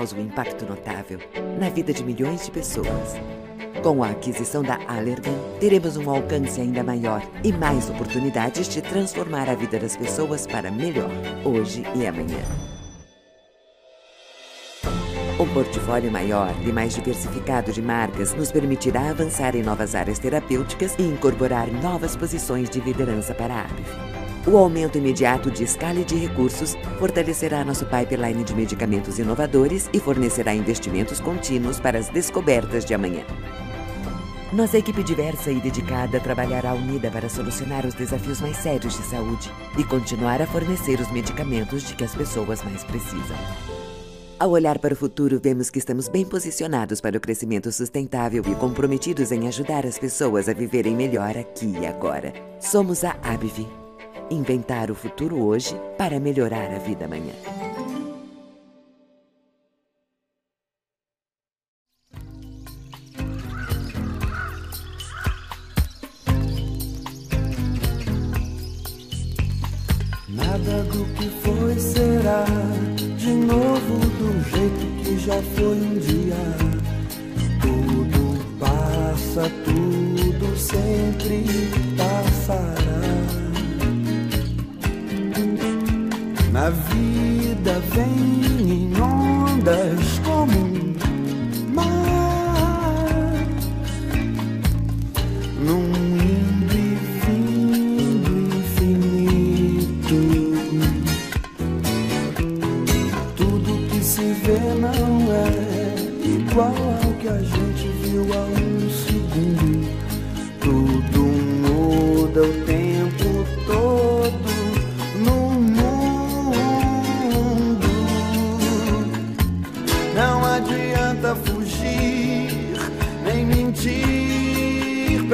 Causa um impacto notável na vida de milhões de pessoas. Com a aquisição da Allergan, teremos um alcance ainda maior e mais oportunidades de transformar a vida das pessoas para melhor, hoje e amanhã. Um portfólio maior e mais diversificado de marcas nos permitirá avançar em novas áreas terapêuticas e incorporar novas posições de liderança para a ABV. O aumento imediato de escala e de recursos fortalecerá nosso pipeline de medicamentos inovadores e fornecerá investimentos contínuos para as descobertas de amanhã. Nossa equipe diversa e dedicada trabalhará unida para solucionar os desafios mais sérios de saúde e continuar a fornecer os medicamentos de que as pessoas mais precisam. Ao olhar para o futuro, vemos que estamos bem posicionados para o crescimento sustentável e comprometidos em ajudar as pessoas a viverem melhor aqui e agora. Somos a ABV. Inventar o futuro hoje para melhorar a vida amanhã. Nada do que foi será de novo do jeito que já foi um dia. Tudo passa, tudo sempre passará. Na vida vem em ondas como um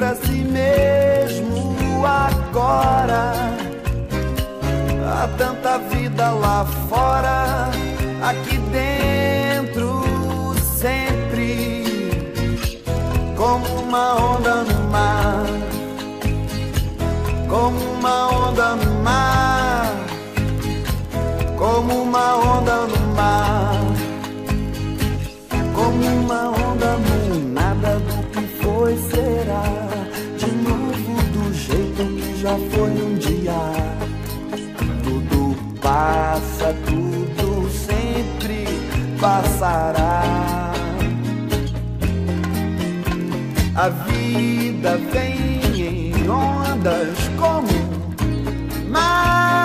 pra si mesmo agora. Há tanta vida lá fora, aqui dentro sempre. Como uma onda no mar, como uma onda no mar, como uma onda no mar, como uma onda no nada do que foi será, já foi um dia tudo passa, tudo sempre passará. A vida vem em ondas como mar,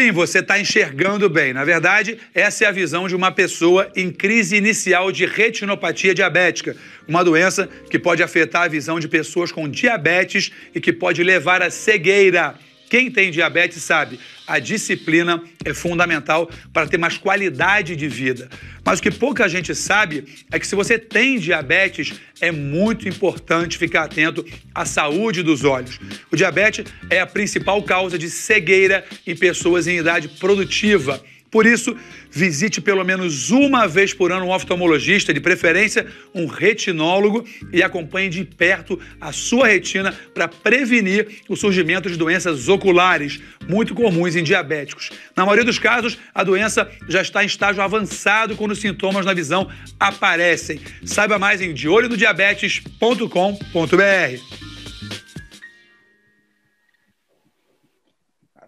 Sim, você está enxergando bem. Na verdade, essa é a visão de uma pessoa em crise inicial de retinopatia diabética, uma doença que pode afetar a visão de pessoas com diabetes e que pode levar à cegueira. Quem tem diabetes sabe, a disciplina é fundamental para ter mais qualidade de vida. Mas o que pouca gente sabe é que se você tem diabetes, é muito importante ficar atento à saúde dos olhos. O diabetes é a principal causa de cegueira em pessoas em idade produtiva. Por isso, visite pelo menos uma vez por ano um oftalmologista, de preferência um retinólogo, e acompanhe de perto a sua retina para prevenir o surgimento de doenças oculares, muito comuns em diabéticos. Na maioria dos casos, a doença já está em estágio avançado quando os sintomas na visão aparecem. Saiba mais em deolhododiabetes.com.br.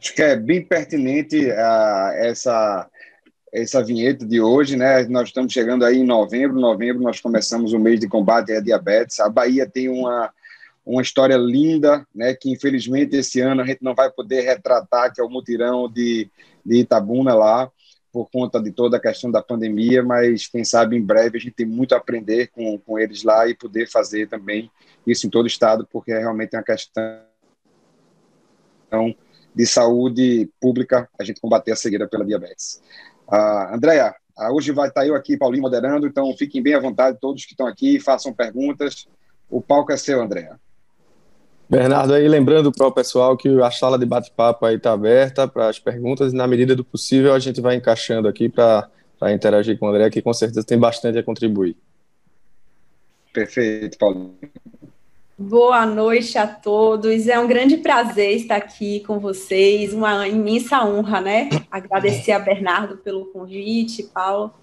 Acho que é bem pertinente uh, essa essa vinheta de hoje, né? Nós estamos chegando aí em novembro. Novembro nós começamos o mês de combate à diabetes. A Bahia tem uma uma história linda, né? Que infelizmente esse ano a gente não vai poder retratar, que é o mutirão de, de Itabuna lá por conta de toda a questão da pandemia, mas quem sabe em breve a gente tem muito a aprender com, com eles lá e poder fazer também isso em todo o estado, porque é realmente uma questão de saúde pública a gente combater a cegueira pela diabetes. Uh, Andréia, uh, hoje vai estar eu aqui, Paulinho, moderando, então fiquem bem à vontade, todos que estão aqui, façam perguntas. O palco é seu, Andréia. Bernardo, aí lembrando para o pessoal que a sala de bate-papo aí está aberta para as perguntas e na medida do possível a gente vai encaixando aqui para interagir com o André, que com certeza tem bastante a contribuir. Perfeito, Paulinho. Boa noite a todos. É um grande prazer estar aqui com vocês, uma imensa honra, né? Agradecer a Bernardo pelo convite, Paulo.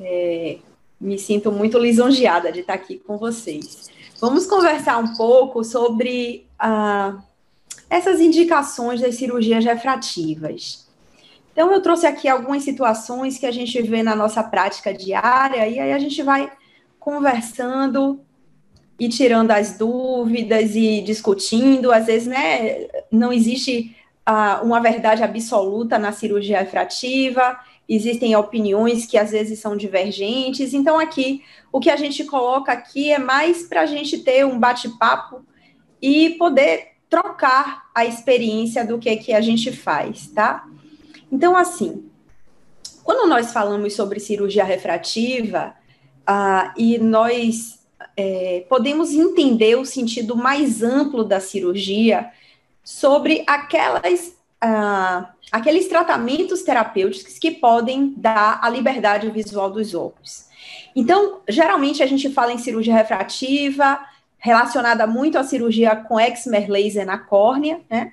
É, me sinto muito lisonjeada de estar aqui com vocês. Vamos conversar um pouco sobre ah, essas indicações das cirurgias refrativas. Então, eu trouxe aqui algumas situações que a gente vê na nossa prática diária, e aí a gente vai conversando e tirando as dúvidas e discutindo. Às vezes, né, não existe uh, uma verdade absoluta na cirurgia refrativa, existem opiniões que às vezes são divergentes. Então, aqui, o que a gente coloca aqui é mais para a gente ter um bate-papo e poder trocar a experiência do que, que a gente faz, tá? Então, assim, quando nós falamos sobre cirurgia refrativa, uh, e nós é, podemos entender o sentido mais amplo da cirurgia sobre aquelas, ah, aqueles tratamentos terapêuticos que podem dar a liberdade visual dos óculos. Então, geralmente a gente fala em cirurgia refrativa, relacionada muito à cirurgia com excimer laser na córnea, né?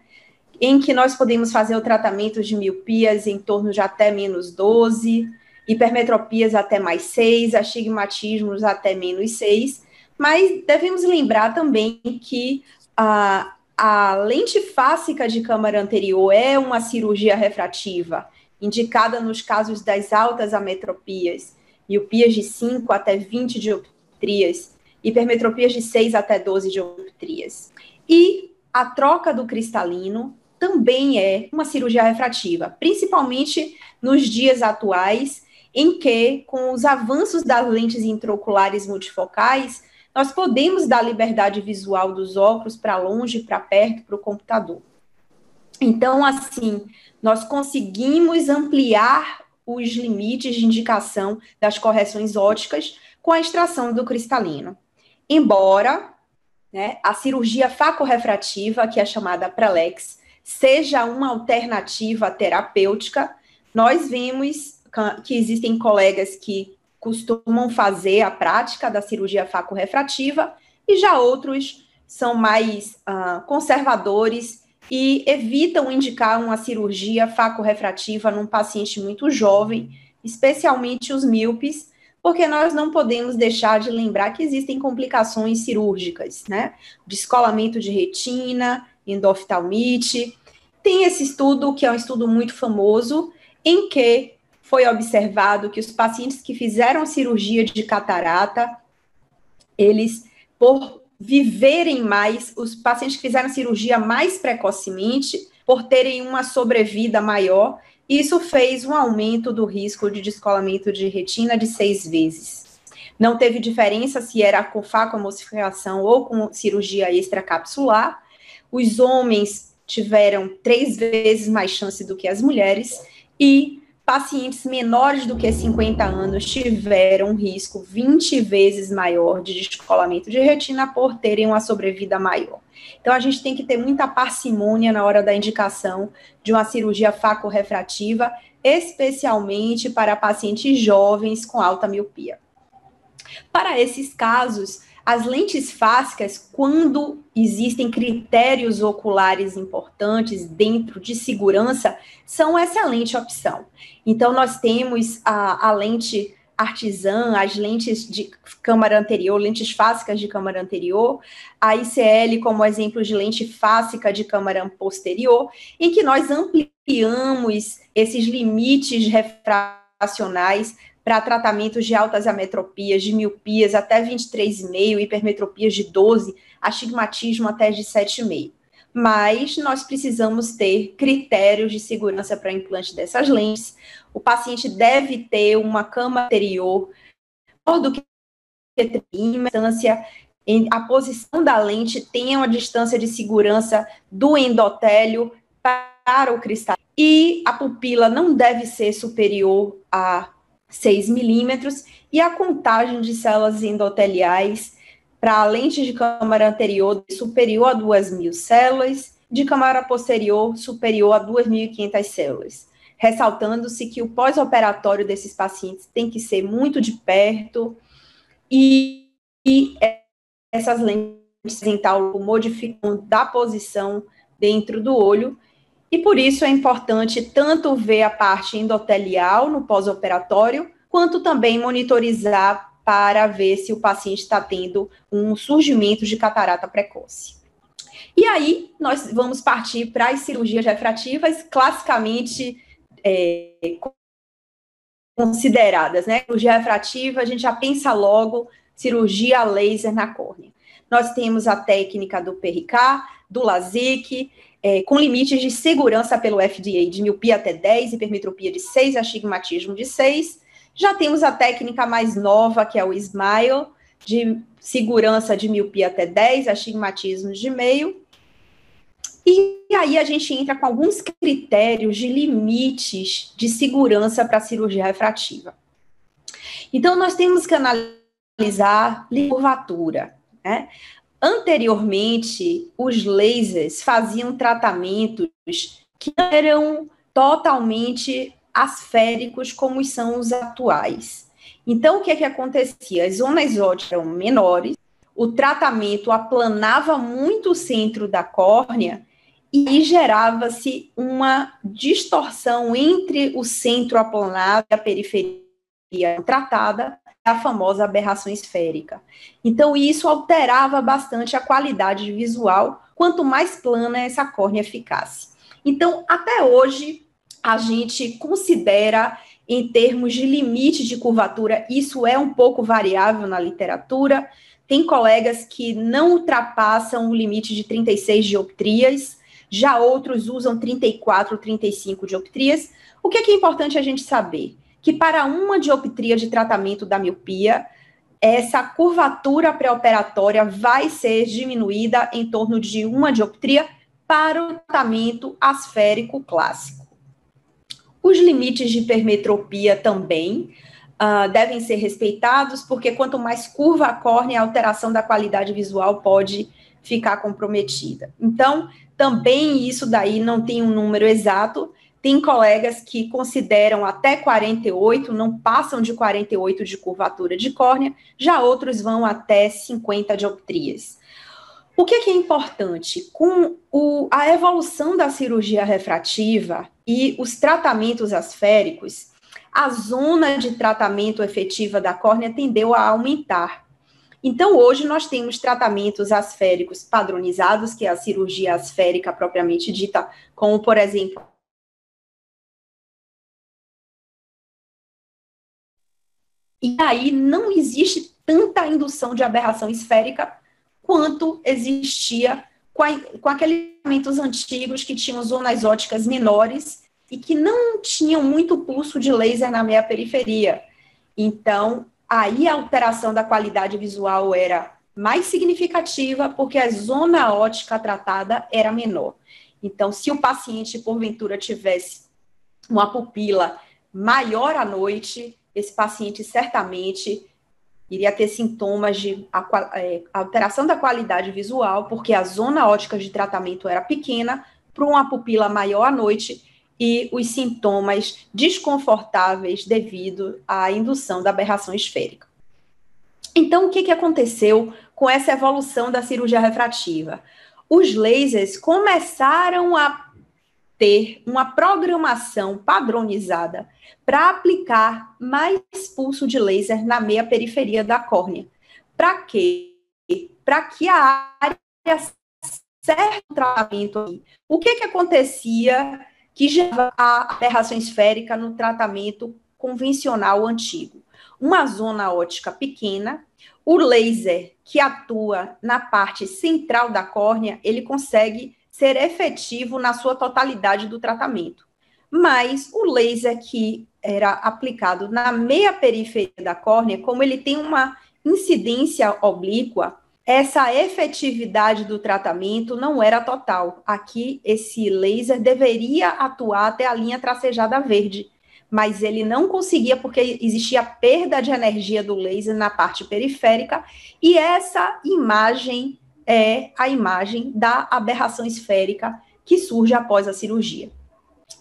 Em que nós podemos fazer o tratamento de miopias em torno de até menos 12, hipermetropias até mais 6, astigmatismos até menos 6, mas devemos lembrar também que a, a lente fásica de câmara anterior é uma cirurgia refrativa, indicada nos casos das altas ametropias, miopias de 5 até 20 dioptrias, hipermetropias de 6 até 12 dioptrias. E a troca do cristalino também é uma cirurgia refrativa, principalmente nos dias atuais, em que, com os avanços das lentes intraoculares multifocais, nós podemos dar liberdade visual dos óculos para longe, para perto, para o computador. Então, assim, nós conseguimos ampliar os limites de indicação das correções óticas com a extração do cristalino. Embora né, a cirurgia facorefrativa, que é chamada Prelex, seja uma alternativa terapêutica, nós vemos que existem colegas que costumam fazer a prática da cirurgia faco-refrativa e já outros são mais uh, conservadores e evitam indicar uma cirurgia faco-refrativa num paciente muito jovem, especialmente os míopes, porque nós não podemos deixar de lembrar que existem complicações cirúrgicas, né? Descolamento de retina, endoftalmite. Tem esse estudo, que é um estudo muito famoso, em que foi observado que os pacientes que fizeram cirurgia de catarata, eles, por viverem mais, os pacientes que fizeram cirurgia mais precocemente, por terem uma sobrevida maior, isso fez um aumento do risco de descolamento de retina de seis vezes. Não teve diferença se era com facomocificação ou com cirurgia extracapsular. Os homens tiveram três vezes mais chance do que as mulheres e pacientes menores do que 50 anos tiveram um risco 20 vezes maior de descolamento de retina por terem uma sobrevida maior. Então, a gente tem que ter muita parcimônia na hora da indicação de uma cirurgia facorefrativa, especialmente para pacientes jovens com alta miopia. Para esses casos, as lentes fásicas, quando existem critérios oculares importantes dentro de segurança, são excelente opção. Então, nós temos a, a lente artesã, as lentes de câmara anterior, lentes fásicas de câmara anterior, a ICL como exemplo de lente fásica de câmara posterior, em que nós ampliamos esses limites refracionais para tratamentos de altas ametropias, de miopias até 23,5, hipermetropias de 12, astigmatismo até de 7,5. Mas nós precisamos ter critérios de segurança para implante dessas lentes. O paciente deve ter uma cama anterior maior do que distância a posição da lente tenha uma distância de segurança do endotélio para o cristal. E a pupila não deve ser superior a 6 milímetros, e a contagem de células endoteliais para a lente de câmara anterior superior a 2.000 células, de câmara posterior superior a 2.500 células. Ressaltando-se que o pós-operatório desses pacientes tem que ser muito de perto e, e essas lentes dental modificam da posição dentro do olho e por isso é importante tanto ver a parte endotelial no pós-operatório, quanto também monitorizar para ver se o paciente está tendo um surgimento de catarata precoce. E aí, nós vamos partir para as cirurgias refrativas, classicamente é, consideradas, né? Cirurgia refrativa, a gente já pensa logo cirurgia laser na córnea. Nós temos a técnica do PRK, do LASIK, é, com limites de segurança pelo FDA de miopia até 10, hipermetropia de 6, astigmatismo de 6. Já temos a técnica mais nova, que é o SMILE, de segurança de miopia até 10, astigmatismo de meio. E aí a gente entra com alguns critérios de limites de segurança para a cirurgia refrativa. Então, nós temos que analisar curvatura. Né? Anteriormente, os lasers faziam tratamentos que eram totalmente asféricos como são os atuais. Então, o que é que acontecia? As zonas óticas eram menores, o tratamento aplanava muito o centro da córnea e gerava-se uma distorção entre o centro aplanado e a periferia tratada, a famosa aberração esférica. Então, isso alterava bastante a qualidade visual, quanto mais plana essa córnea ficasse. Então, até hoje, a gente considera, em termos de limite de curvatura, isso é um pouco variável na literatura. Tem colegas que não ultrapassam o limite de 36 dioptrias, já outros usam 34, 35 dioptrias. O que é, que é importante a gente saber? Que para uma dioptria de tratamento da miopia, essa curvatura pré-operatória vai ser diminuída em torno de uma dioptria para o tratamento asférico clássico. Os limites de hipermetropia também uh, devem ser respeitados, porque quanto mais curva a córnea, a alteração da qualidade visual pode ficar comprometida. Então, também isso daí não tem um número exato, tem colegas que consideram até 48, não passam de 48 de curvatura de córnea, já outros vão até 50 dioptrias. O que, que é importante? Com o, a evolução da cirurgia refrativa e os tratamentos asféricos, a zona de tratamento efetiva da córnea tendeu a aumentar. Então, hoje nós temos tratamentos asféricos padronizados, que é a cirurgia asférica propriamente dita, como, por exemplo, E aí não existe tanta indução de aberração esférica quanto existia com, a, com aqueles elementos antigos que tinham zonas óticas menores e que não tinham muito pulso de laser na meia periferia. Então, aí a alteração da qualidade visual era mais significativa porque a zona ótica tratada era menor. Então, se o paciente, porventura, tivesse uma pupila maior à noite, esse paciente certamente iria ter sintomas de é, alteração da qualidade visual, porque a zona ótica de tratamento era pequena, para uma pupila maior à noite, e os sintomas desconfortáveis devido à indução da aberração esférica. Então, o que, que aconteceu com essa evolução da cirurgia refrativa? Os lasers começaram a ter uma programação padronizada para aplicar mais pulso de laser na meia periferia da córnea. Para quê? Para que a área certo tratamento. O que que acontecia que gerava a aberração esférica no tratamento convencional antigo. Uma zona ótica pequena, o laser que atua na parte central da córnea, ele consegue ser efetivo na sua totalidade do tratamento. Mas o laser que era aplicado na meia periferia da córnea, como ele tem uma incidência oblíqua, essa efetividade do tratamento não era total. Aqui, esse laser deveria atuar até a linha tracejada verde, mas ele não conseguia porque existia perda de energia do laser na parte periférica, e essa imagem é a imagem da aberração esférica que surge após a cirurgia.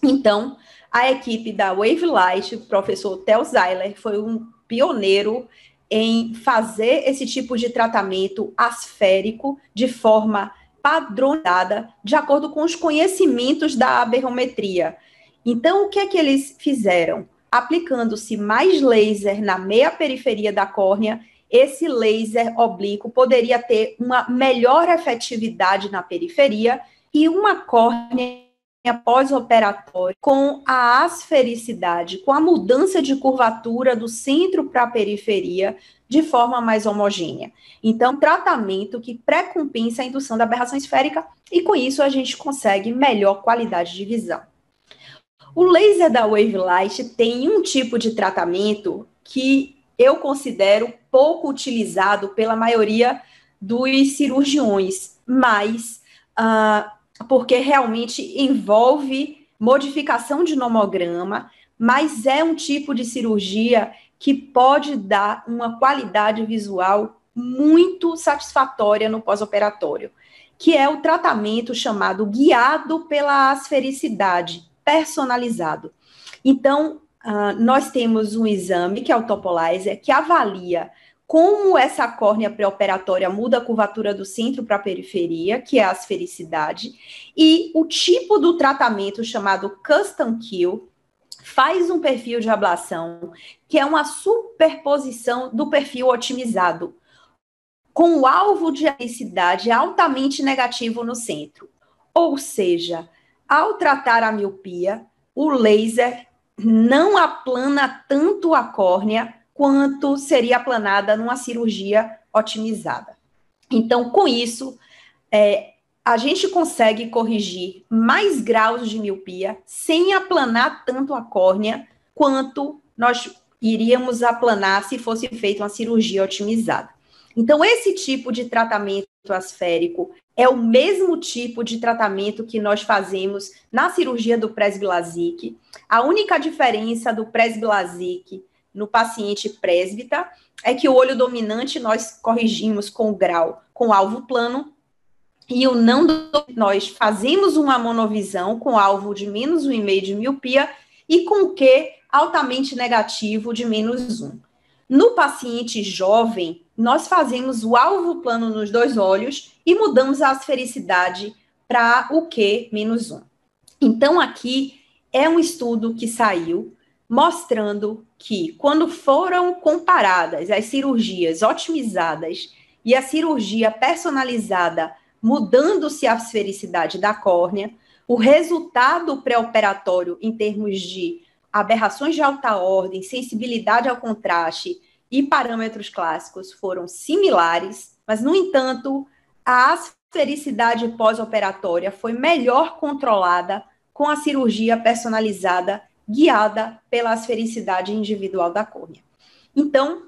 Então, a equipe da Wave Light, o professor Tel Zeiler, foi um pioneiro em fazer esse tipo de tratamento asférico de forma padronizada, de acordo com os conhecimentos da aberrometria. Então, o que é que eles fizeram? Aplicando-se mais laser na meia periferia da córnea, esse laser oblíquo poderia ter uma melhor efetividade na periferia e uma córnea pós-operatório com a asfericidade, com a mudança de curvatura do centro para a periferia de forma mais homogênea. Então, tratamento que pré-compensa a indução da aberração esférica e com isso a gente consegue melhor qualidade de visão. O laser da Wave Light tem um tipo de tratamento que eu considero pouco utilizado pela maioria dos cirurgiões, mas uh, porque realmente envolve modificação de nomograma, mas é um tipo de cirurgia que pode dar uma qualidade visual muito satisfatória no pós-operatório, que é o tratamento chamado guiado pela asfericidade, personalizado. Então, uh, nós temos um exame, que é o Topolizer, que avalia como essa córnea pré-operatória muda a curvatura do centro para a periferia, que é a asfericidade, e o tipo do tratamento chamado Custom Kill faz um perfil de ablação, que é uma superposição do perfil otimizado, com o alvo de alicidade altamente negativo no centro. Ou seja, ao tratar a miopia, o laser não aplana tanto a córnea quanto seria aplanada numa cirurgia otimizada. Então, com isso, é, a gente consegue corrigir mais graus de miopia sem aplanar tanto a córnea quanto nós iríamos aplanar se fosse feita uma cirurgia otimizada. Então, esse tipo de tratamento asférico é o mesmo tipo de tratamento que nós fazemos na cirurgia do presbilasic. A única diferença do presbilasic no paciente presbita é que o olho dominante nós corrigimos com o grau com alvo plano e o não nós fazemos uma monovisão com alvo de menos 1,5 de miopia e com Q altamente negativo de menos 1. No paciente jovem, nós fazemos o alvo plano nos dois olhos e mudamos a asfericidade para o Q menos 1. Então, aqui é um estudo que saiu mostrando que, quando foram comparadas as cirurgias otimizadas e a cirurgia personalizada, mudando-se a esfericidade da córnea, o resultado pré-operatório em termos de aberrações de alta ordem, sensibilidade ao contraste e parâmetros clássicos foram similares, mas, no entanto, a asfericidade pós-operatória foi melhor controlada com a cirurgia personalizada guiada pela esfericidade individual da córnea. Então,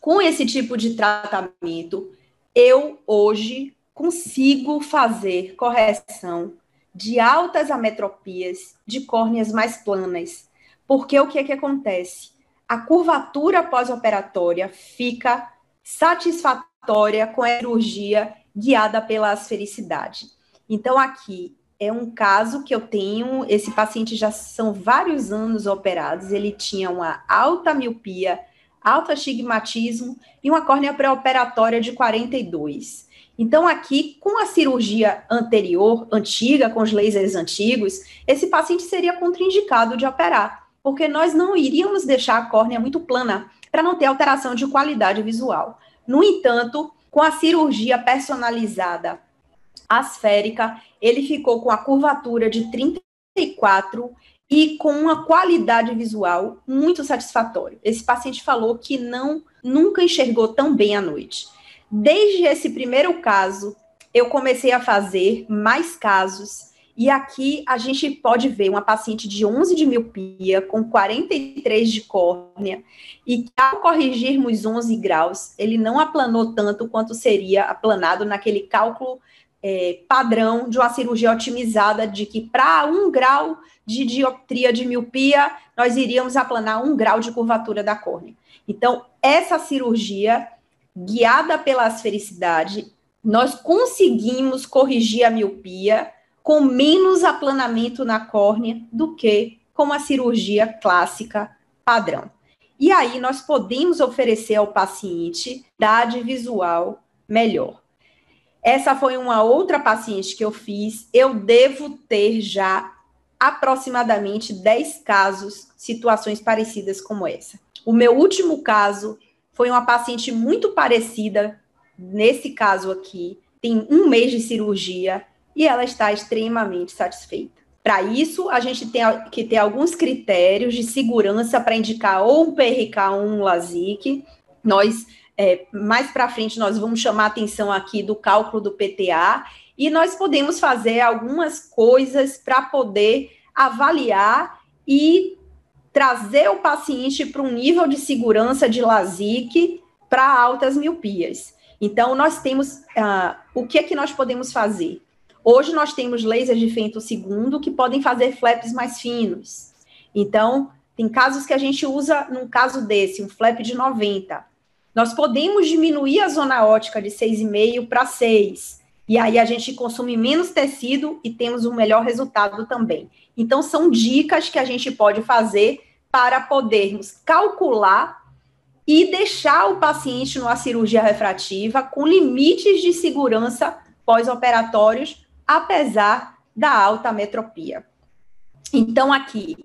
com esse tipo de tratamento, eu hoje consigo fazer correção de altas ametropias de córneas mais planas. Porque o que é que acontece? A curvatura pós-operatória fica satisfatória com a cirurgia guiada pela asfericidade. Então, aqui é um caso que eu tenho. Esse paciente já são vários anos operados, ele tinha uma alta miopia, alto astigmatismo e uma córnea pré-operatória de 42. Então, aqui, com a cirurgia anterior, antiga, com os lasers antigos, esse paciente seria contraindicado de operar, porque nós não iríamos deixar a córnea muito plana para não ter alteração de qualidade visual. No entanto, com a cirurgia personalizada asférica, ele ficou com a curvatura de 34 e com uma qualidade visual muito satisfatória. Esse paciente falou que não nunca enxergou tão bem à noite. Desde esse primeiro caso, eu comecei a fazer mais casos. E aqui a gente pode ver uma paciente de 11 de miopia, com 43 de córnea, e que ao corrigirmos 11 graus, ele não aplanou tanto quanto seria aplanado naquele cálculo é, padrão de uma cirurgia otimizada, de que para um grau de dioptria de miopia, nós iríamos aplanar um grau de curvatura da córnea. Então, essa cirurgia guiada pela asfericidade, nós conseguimos corrigir a miopia com menos aplanamento na córnea do que com a cirurgia clássica padrão. E aí nós podemos oferecer ao paciente idade visual melhor. Essa foi uma outra paciente que eu fiz. Eu devo ter já aproximadamente 10 casos, situações parecidas como essa. O meu último caso foi uma paciente muito parecida, nesse caso aqui, tem um mês de cirurgia e ela está extremamente satisfeita. Para isso, a gente tem que ter alguns critérios de segurança para indicar ou um PRK ou um LASIK. Nós, é, mais para frente, nós vamos chamar atenção aqui do cálculo do PTA e nós podemos fazer algumas coisas para poder avaliar e trazer o paciente para um nível de segurança de LASIK para altas miopias. Então, nós temos uh, o que é que nós podemos fazer? Hoje nós temos lasers de femto segundo que podem fazer flaps mais finos. Então, tem casos que a gente usa, num caso desse, um flap de 90. Nós podemos diminuir a zona ótica de 6,5 para 6. E aí a gente consome menos tecido e temos um melhor resultado também. Então, são dicas que a gente pode fazer para podermos calcular e deixar o paciente numa cirurgia refrativa com limites de segurança pós-operatórios, apesar da alta metropia. Então, aqui,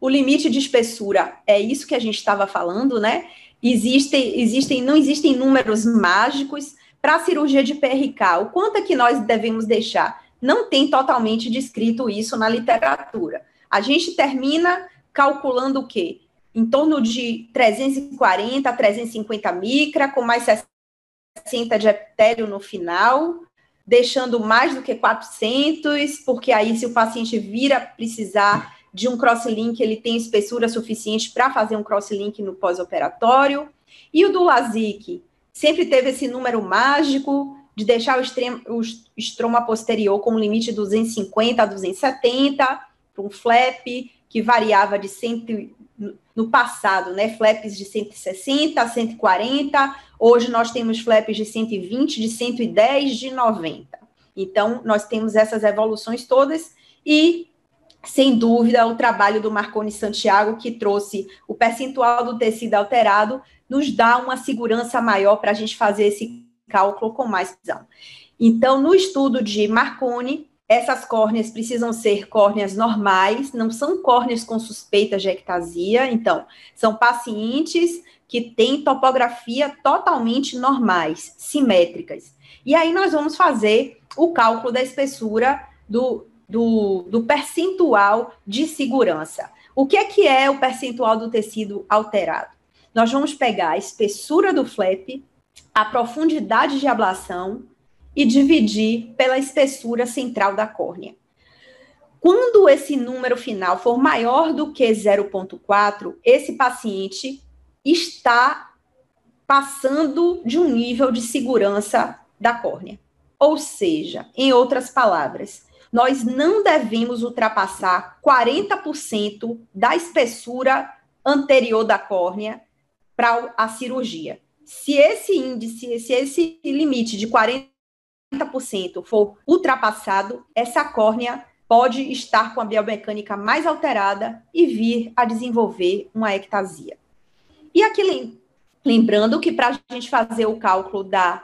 o limite de espessura é isso que a gente estava falando, né? Existem, existem, não existem números mágicos para a cirurgia de PRK. O quanto é que nós devemos deixar? Não tem totalmente descrito isso na literatura. A gente termina calculando o quê? Em torno de 340 a 350 micra, com mais 60 de epitélio no final, deixando mais do que 400, porque aí se o paciente vira precisar de um crosslink, ele tem espessura suficiente para fazer um crosslink no pós-operatório. E o do LASIK sempre teve esse número mágico de deixar o, extremo, o estroma posterior com um limite de 250 a 270 para um flap, que variava de 100, no passado, né, flaps de 160 a 140, hoje nós temos flaps de 120, de 110, de 90. Então, nós temos essas evoluções todas e, sem dúvida, o trabalho do Marconi Santiago, que trouxe o percentual do tecido alterado, nos dá uma segurança maior para a gente fazer esse cálculo com mais precisão. Então, no estudo de Marconi, essas córneas precisam ser córneas normais, não são córneas com suspeita de ectasia, então, são pacientes que têm topografia totalmente normais, simétricas. E aí nós vamos fazer o cálculo da espessura do, do, do percentual de segurança. O que é que é o percentual do tecido alterado? Nós vamos pegar a espessura do flap, a profundidade de ablação, e dividir pela espessura central da córnea. quando esse número final for maior do que 0,4, esse paciente está passando de um nível de segurança da córnea. Ou seja, em outras palavras, nós não devemos ultrapassar 40% da espessura anterior da córnea para a cirurgia. Se esse índice, se esse limite de 40% for ultrapassado, essa córnea pode estar com a biomecânica mais alterada e vir a desenvolver uma ectasia. E aqui lembrando que para a gente fazer o cálculo da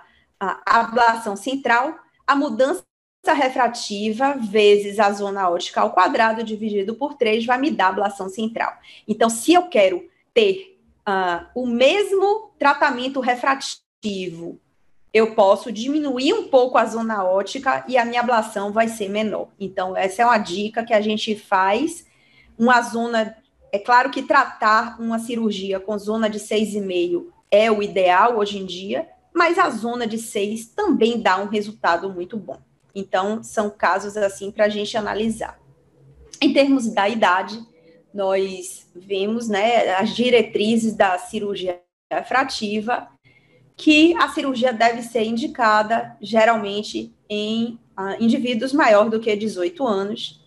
ablação central, a mudança refrativa vezes a zona ótica ao quadrado dividido por 3 vai me dar a ablação central. Então, se eu quero ter uh, o mesmo tratamento refrativo eu posso diminuir um pouco a zona ótica e a minha ablação vai ser menor. Então, essa é uma dica que a gente faz. Uma zona. É claro que tratar uma cirurgia com zona de 6,5 é o ideal hoje em dia, mas a zona de 6 também dá um resultado muito bom. Então, são casos assim para a gente analisar. Em termos da idade, nós vemos né, as diretrizes da cirurgia refrativa que a cirurgia deve ser indicada geralmente em uh, indivíduos maior do que 18 anos,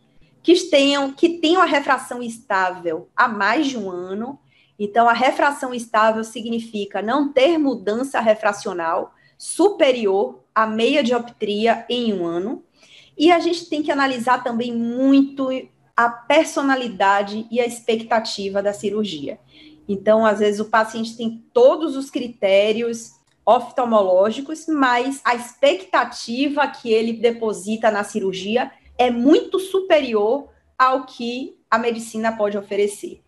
que tenham, que tenham a refração estável há mais de um ano. Então, a refração estável significa não ter mudança refracional superior à meia dioptria em um ano. E a gente tem que analisar também muito a personalidade e a expectativa da cirurgia. Então, às vezes, o paciente tem todos os critérios oftalmológicos, mas a expectativa que ele deposita na cirurgia é muito superior ao que a medicina pode oferecer.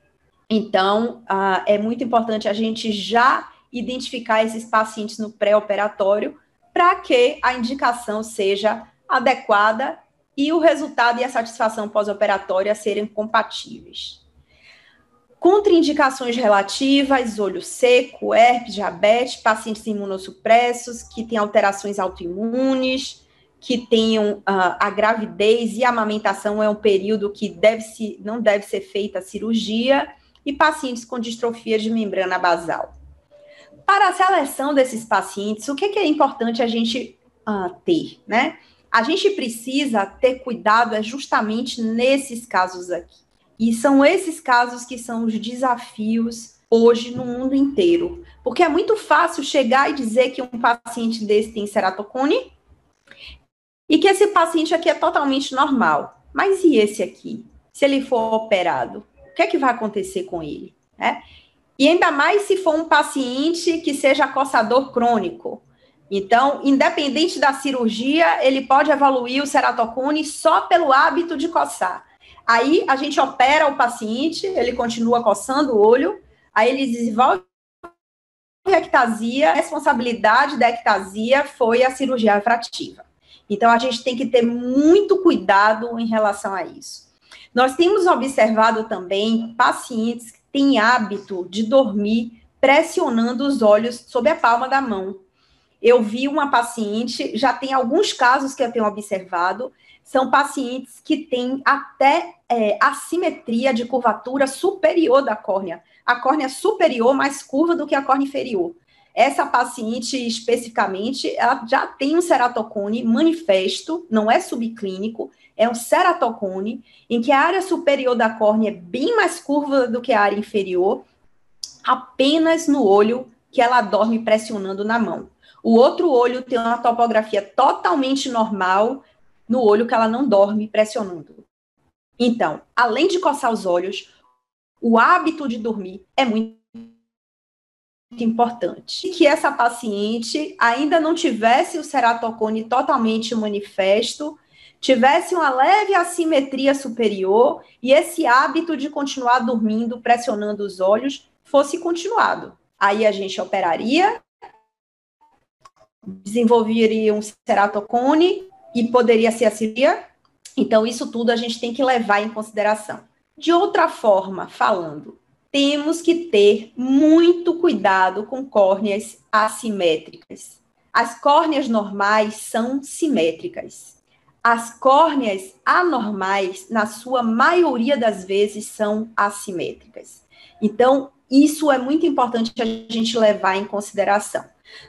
Então, uh, é muito importante a gente já identificar esses pacientes no pré-operatório para que a indicação seja adequada e o resultado e a satisfação pós-operatória serem compatíveis. Contraindicações relativas, olho seco, herpes, diabetes, pacientes imunossupressos, que têm alterações autoimunes, que tenham uh, a gravidez e a amamentação é um período que deve -se, não deve ser feita a cirurgia, e pacientes com distrofia de membrana basal. Para a seleção desses pacientes, o que, que é importante a gente uh, ter, né? A gente precisa ter cuidado é justamente nesses casos aqui. E são esses casos que são os desafios hoje no mundo inteiro. Porque é muito fácil chegar e dizer que um paciente desse tem ceratocone e que esse paciente aqui é totalmente normal. Mas e esse aqui? Se ele for operado, o que é que vai acontecer com ele? É? E ainda mais se for um paciente que seja coçador crônico. Então, independente da cirurgia, ele pode evoluir o ceratocone só pelo hábito de coçar. Aí a gente opera o paciente, ele continua coçando o olho, aí ele desenvolve ectasia, a responsabilidade da ectasia foi a cirurgia refrativa. Então a gente tem que ter muito cuidado em relação a isso. Nós temos observado também pacientes têm hábito de dormir pressionando os olhos sobre a palma da mão. Eu vi uma paciente, já tem alguns casos que eu tenho observado, são pacientes que têm até é, assimetria de curvatura superior da córnea. A córnea superior mais curva do que a córnea inferior. Essa paciente, especificamente, ela já tem um ceratocone manifesto, não é subclínico, é um ceratocone, em que a área superior da córnea é bem mais curva do que a área inferior, apenas no olho que ela dorme pressionando na mão. O outro olho tem uma topografia totalmente normal, no olho que ela não dorme pressionando. Então, além de coçar os olhos, o hábito de dormir é muito importante. Que essa paciente ainda não tivesse o ceratocone totalmente manifesto, tivesse uma leve assimetria superior e esse hábito de continuar dormindo, pressionando os olhos, fosse continuado. Aí a gente operaria, desenvolveria um ceratocone e poderia ser a cirurgia. Então, isso tudo a gente tem que levar em consideração. De outra forma, falando, temos que ter muito cuidado com córneas assimétricas. As córneas normais são simétricas. As córneas anormais, na sua maioria das vezes, são assimétricas. Então, isso é muito importante a gente levar em consideração.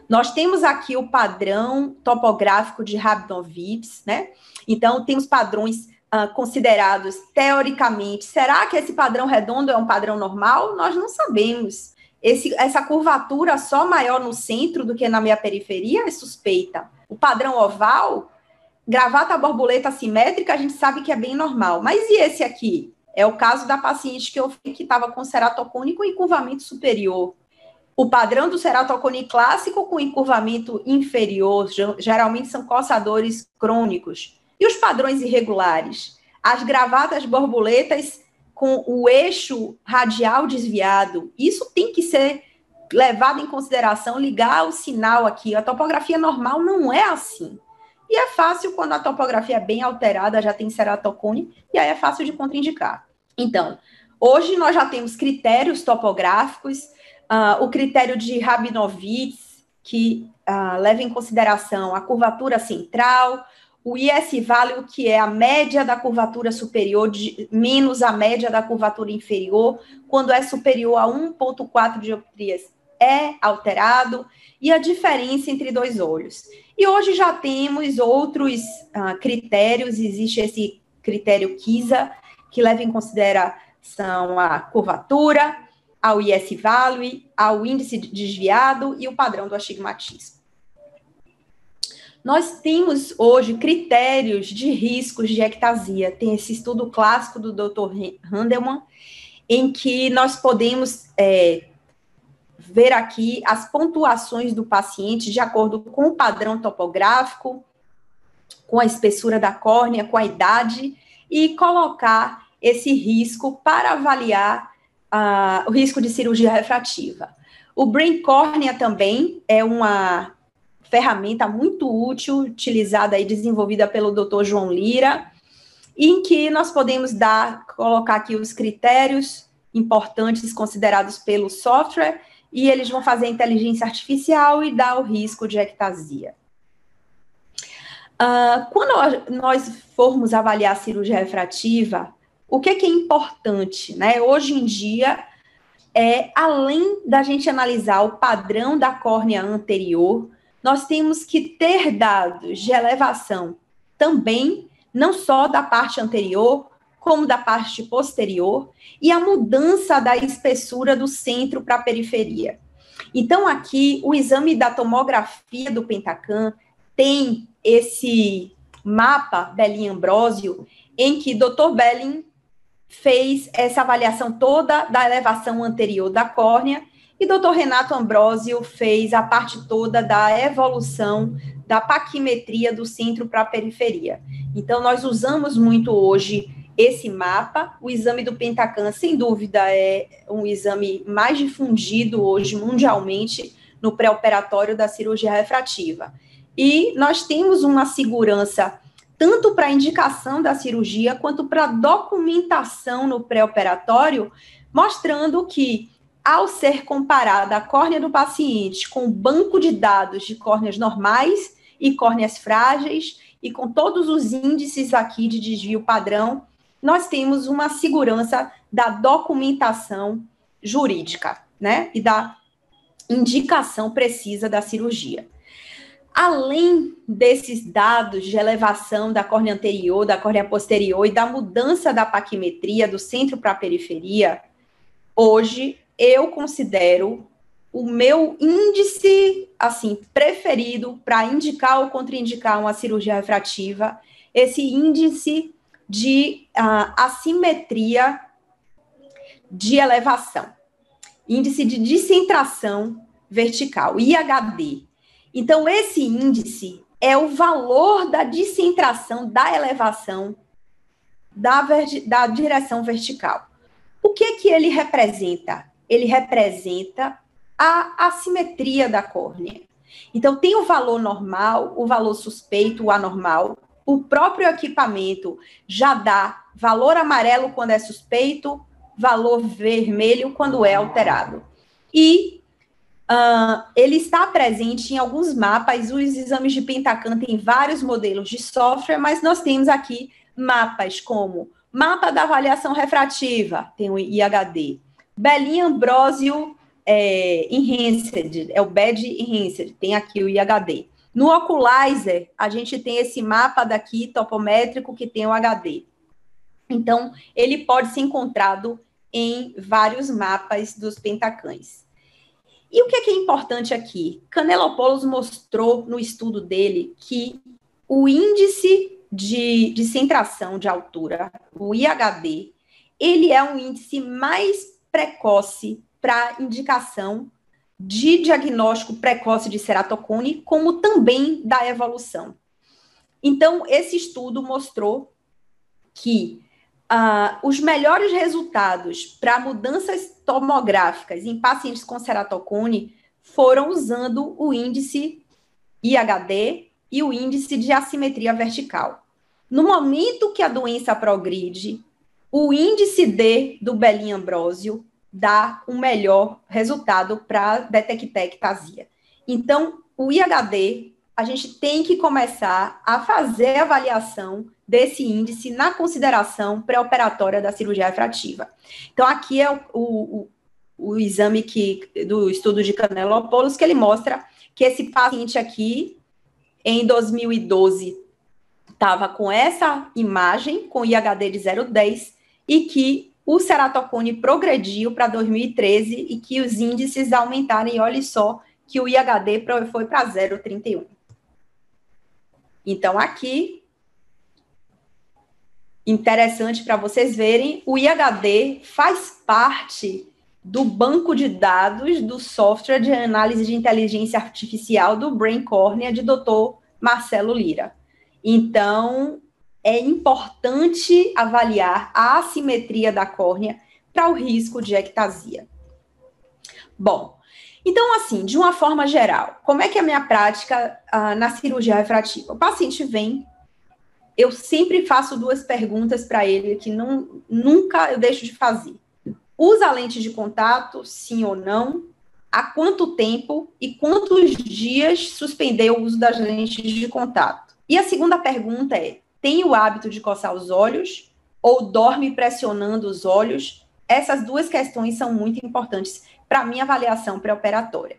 Nós temos aqui o padrão topográfico de Rabinowitz, né? Então, temos padrões uh, considerados teoricamente. Será que esse padrão redondo é um padrão normal? Nós não sabemos. Esse, essa curvatura só maior no centro do que na minha periferia é suspeita. O padrão oval, gravata borboleta simétrica, a gente sabe que é bem normal. Mas e esse aqui? É o caso da paciente que eu que estava com ceratocone com encurvamento superior. O padrão do ceratocone clássico com encurvamento inferior, geralmente são coçadores crônicos. E os padrões irregulares? As gravatas borboletas com o eixo radial desviado. Isso tem que ser levado em consideração, ligar o sinal aqui. A topografia normal não é assim. E é fácil quando a topografia é bem alterada, já tem ceratocone, e aí é fácil de contraindicar. Então, hoje nós já temos critérios topográficos, uh, o critério de Rabinowitz, que uh, leva em consideração a curvatura central, o IS value, que é a média da curvatura superior de, menos a média da curvatura inferior, quando é superior a 1,4 dioptrias, é alterado, e a diferença entre dois olhos. E hoje já temos outros uh, critérios, existe esse critério KISA, que leva em consideração a curvatura, ao IS value, ao índice desviado e o padrão do astigmatismo. Nós temos hoje critérios de riscos de ectasia. Tem esse estudo clássico do Dr. Handelman, em que nós podemos é, ver aqui as pontuações do paciente de acordo com o padrão topográfico, com a espessura da córnea, com a idade, e colocar esse risco para avaliar uh, o risco de cirurgia refrativa. O Brain Córnea também é uma ferramenta muito útil, utilizada e desenvolvida pelo Dr. João Lira, em que nós podemos dar, colocar aqui os critérios importantes considerados pelo software, e eles vão fazer inteligência artificial e dar o risco de ectasia. Uh, quando nós formos avaliar a cirurgia refrativa, o que, que é importante, né? Hoje em dia, é além da gente analisar o padrão da córnea anterior, nós temos que ter dados de elevação também, não só da parte anterior, como da parte posterior, e a mudança da espessura do centro para a periferia. Então, aqui, o exame da tomografia do Pentacan tem esse mapa Belin Ambrosio, em que Dr. Belin fez essa avaliação toda da elevação anterior da córnea e Dr. Renato Ambrosio fez a parte toda da evolução da paquimetria do centro para a periferia. Então, nós usamos muito hoje esse mapa. O exame do Pentacan, sem dúvida, é um exame mais difundido hoje mundialmente no pré-operatório da cirurgia refrativa. E nós temos uma segurança tanto para a indicação da cirurgia quanto para a documentação no pré-operatório, mostrando que ao ser comparada a córnea do paciente com o banco de dados de córneas normais e córneas frágeis, e com todos os índices aqui de desvio padrão, nós temos uma segurança da documentação jurídica, né? E da indicação precisa da cirurgia. Além desses dados de elevação da córnea anterior, da córnea posterior e da mudança da paquimetria do centro para a periferia, hoje eu considero o meu índice assim preferido para indicar ou contraindicar uma cirurgia refrativa, esse índice de uh, assimetria de elevação, índice de descentração vertical, IHD. Então, esse índice é o valor da descentração da elevação da, da direção vertical. O que que ele representa? ele representa a assimetria da córnea. Então, tem o valor normal, o valor suspeito, o anormal. O próprio equipamento já dá valor amarelo quando é suspeito, valor vermelho quando é alterado. E Uh, ele está presente em alguns mapas. Os exames de Pentacan têm vários modelos de software, mas nós temos aqui mapas como mapa da avaliação refrativa, tem o IHD, Belin Ambrosio é, Enhanced, é o BED Enhanced, tem aqui o IHD. No Oculizer, a gente tem esse mapa daqui topométrico que tem o HD. Então, ele pode ser encontrado em vários mapas dos pentacães. E o que é, que é importante aqui? Canelopoulos mostrou no estudo dele que o índice de, de centração de altura, o IHD, ele é um índice mais precoce para indicação de diagnóstico precoce de ceratocone, como também da evolução. Então, esse estudo mostrou que uh, os melhores resultados para mudanças tomográficas em pacientes com ceratocone foram usando o índice IHD e o índice de assimetria vertical. No momento que a doença progride, o índice D do Belin Ambrosio dá um melhor resultado para detectar ectasia. Então, o IHD, a gente tem que começar a fazer a avaliação desse índice na consideração pré-operatória da cirurgia refrativa. Então, aqui é o, o, o exame que, do estudo de Canelopoulos, que ele mostra que esse paciente aqui, em 2012, estava com essa imagem, com IHD de 0,10, e que o ceratocone progrediu para 2013 e que os índices aumentaram, e olha só que o IHD foi para 0,31. Então, aqui interessante para vocês verem, o IHD faz parte do banco de dados do software de análise de inteligência artificial do Brain Cornea de Dr. Marcelo Lira. Então, é importante avaliar a assimetria da córnea para o risco de ectasia. Bom, então, assim, de uma forma geral, como é que é a minha prática uh, na cirurgia refrativa? O paciente vem eu sempre faço duas perguntas para ele que não, nunca eu deixo de fazer. Usa lente de contato, sim ou não? Há quanto tempo e quantos dias suspendeu o uso das lentes de contato? E a segunda pergunta é: tem o hábito de coçar os olhos ou dorme pressionando os olhos? Essas duas questões são muito importantes para a minha avaliação pré-operatória.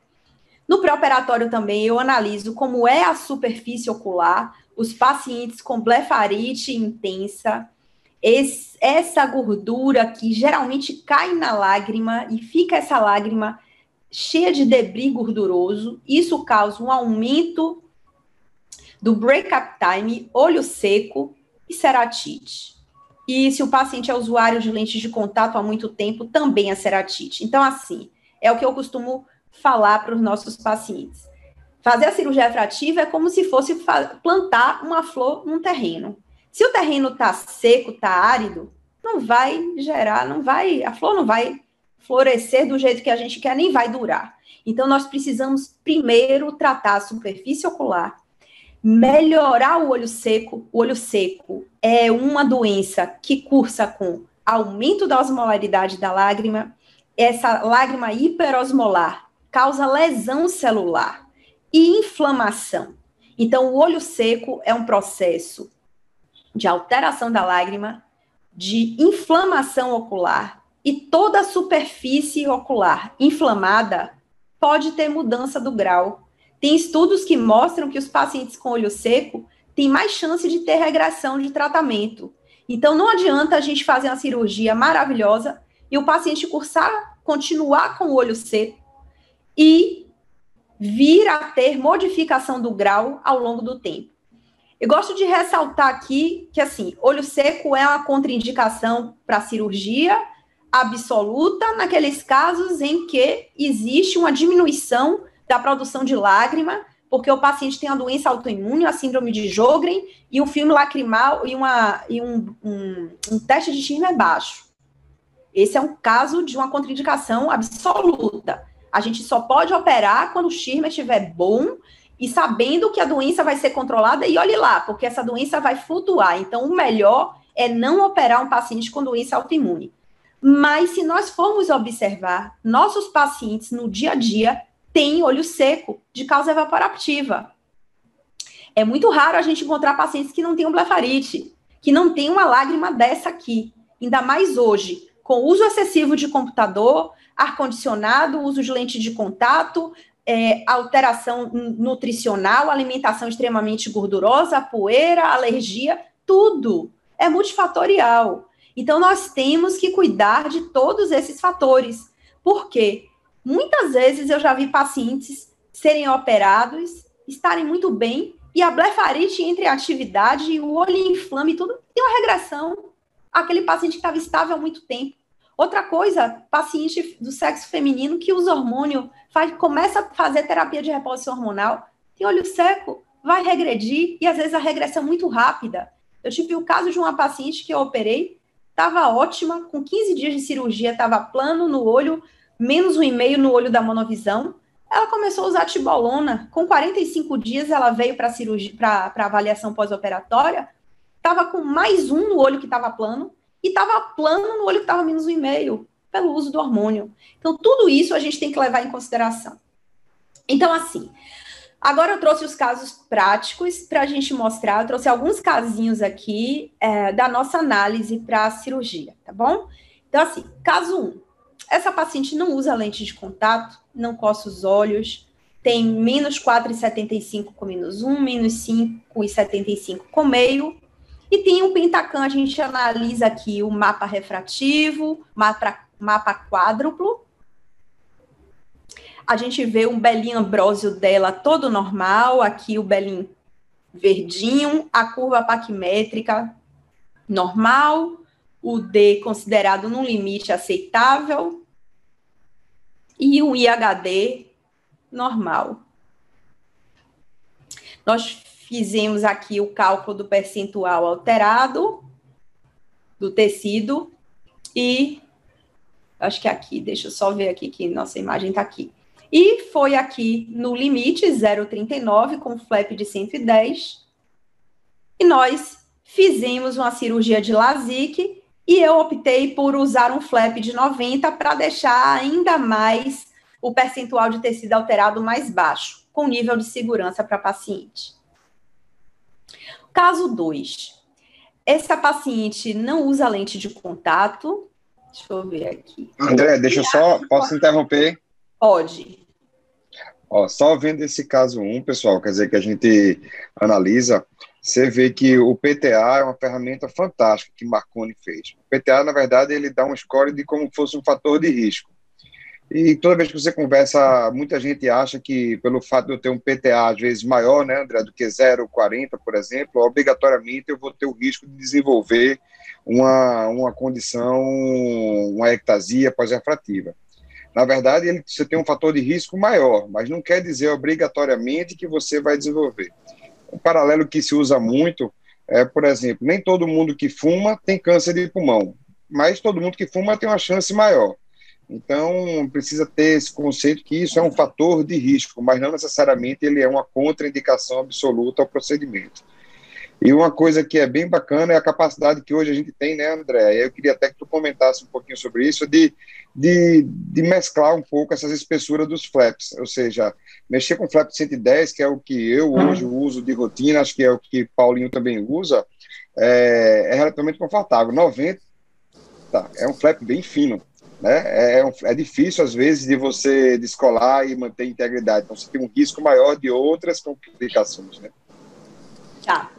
No pré-operatório também eu analiso como é a superfície ocular, os pacientes com blefarite intensa, esse, essa gordura que geralmente cai na lágrima e fica essa lágrima cheia de debris gorduroso, isso causa um aumento do break-up time, olho seco e ceratite. E se o paciente é usuário de lentes de contato há muito tempo, também é ceratite. Então, assim, é o que eu costumo falar para os nossos pacientes. Fazer a cirurgia refrativa é como se fosse plantar uma flor num terreno. Se o terreno está seco, está árido, não vai gerar, não vai, a flor não vai florescer do jeito que a gente quer, nem vai durar. Então, nós precisamos primeiro tratar a superfície ocular, melhorar o olho seco. O olho seco é uma doença que cursa com aumento da osmolaridade da lágrima, essa lágrima hiperosmolar causa lesão celular e inflamação. Então, o olho seco é um processo de alteração da lágrima, de inflamação ocular, e toda a superfície ocular inflamada pode ter mudança do grau. Tem estudos que mostram que os pacientes com olho seco têm mais chance de ter regressão de tratamento. Então, não adianta a gente fazer uma cirurgia maravilhosa e o paciente cursar, continuar com o olho seco e vir a ter modificação do grau ao longo do tempo. Eu gosto de ressaltar aqui que, assim, olho seco é uma contraindicação para cirurgia absoluta naqueles casos em que existe uma diminuição da produção de lágrima, porque o paciente tem uma doença autoimune, a síndrome de Jogren, e um filme lacrimal e, uma, e um, um, um teste de estigma é baixo. Esse é um caso de uma contraindicação absoluta. A gente só pode operar quando o Schirmer estiver bom e sabendo que a doença vai ser controlada, e olhe lá, porque essa doença vai flutuar. Então, o melhor é não operar um paciente com doença autoimune. Mas, se nós formos observar nossos pacientes no dia a dia, tem olho seco de causa evaporativa. É muito raro a gente encontrar pacientes que não tenham blefarite, que não tem uma lágrima dessa aqui. Ainda mais hoje, com uso excessivo de computador, ar-condicionado, uso de lente de contato, é, alteração nutricional, alimentação extremamente gordurosa, poeira, alergia, tudo é multifatorial. Então, nós temos que cuidar de todos esses fatores. Por quê? Muitas vezes eu já vi pacientes serem operados, estarem muito bem, e a blefarite entre a atividade, o olho inflame, tudo, tem uma regressão. Aquele paciente que estava estável há muito tempo. Outra coisa, paciente do sexo feminino que usa hormônio, faz, começa a fazer terapia de reposição hormonal, tem olho seco, vai regredir, e às vezes a regressão é muito rápida. Eu tive o caso de uma paciente que eu operei, estava ótima, com 15 dias de cirurgia, estava plano no olho, menos um e meio no olho da monovisão. Ela começou a usar tibolona. Com 45 dias, ela veio para cirurgia, para avaliação pós-operatória. Estava com mais um no olho que estava plano e estava plano no olho que estava menos um e meio pelo uso do hormônio. Então, tudo isso a gente tem que levar em consideração. Então, assim, Agora eu trouxe os casos práticos para a gente mostrar. Eu trouxe alguns casinhos aqui é, da nossa análise para a cirurgia, tá bom? Então, assim, caso 1. Um, essa paciente não usa lente de contato, não coça os olhos, tem menos 4,75 com menos 1, menos 5,75 com meio, e tem um pentacam, a gente analisa aqui o mapa refrativo, mapa, mapa quádruplo, a gente vê um belinho ambrósio dela todo normal, aqui o belinho verdinho, a curva paquimétrica normal, o D considerado num limite aceitável e o IHD normal. Nós fizemos aqui o cálculo do percentual alterado do tecido e acho que aqui, deixa eu só ver aqui que nossa imagem está aqui. E foi aqui no limite 0,39 com flap de 110. E nós fizemos uma cirurgia de LASIK e eu optei por usar um flap de 90 para deixar ainda mais o percentual de tecido alterado mais baixo, com nível de segurança para paciente. Caso 2. Essa paciente não usa lente de contato. Deixa eu ver aqui. André, deixa eu só. Posso interromper? Pode. Ó, só vendo esse caso 1, um, pessoal, quer dizer que a gente analisa, você vê que o PTA é uma ferramenta fantástica que Marconi fez. O PTA, na verdade, ele dá um score de como fosse um fator de risco. E toda vez que você conversa, muita gente acha que pelo fato de eu ter um PTA às vezes maior, né, André, do que 0,40, por exemplo, obrigatoriamente eu vou ter o risco de desenvolver uma, uma condição, uma ectasia pós-refrativa. Na verdade, ele, você tem um fator de risco maior, mas não quer dizer obrigatoriamente que você vai desenvolver. Um paralelo que se usa muito é, por exemplo, nem todo mundo que fuma tem câncer de pulmão, mas todo mundo que fuma tem uma chance maior. Então, precisa ter esse conceito que isso é um fator de risco, mas não necessariamente ele é uma contraindicação absoluta ao procedimento. E uma coisa que é bem bacana é a capacidade que hoje a gente tem, né, André? Eu queria até que tu comentasse um pouquinho sobre isso, de, de, de mesclar um pouco essas espessuras dos flaps, ou seja, mexer com flap 110, que é o que eu hoje uso de rotina, acho que é o que Paulinho também usa, é, é relativamente confortável. 90 tá, é um flap bem fino, né? É, é, é difícil, às vezes, de você descolar e manter integridade, então você tem um risco maior de outras complicações, né? Tá.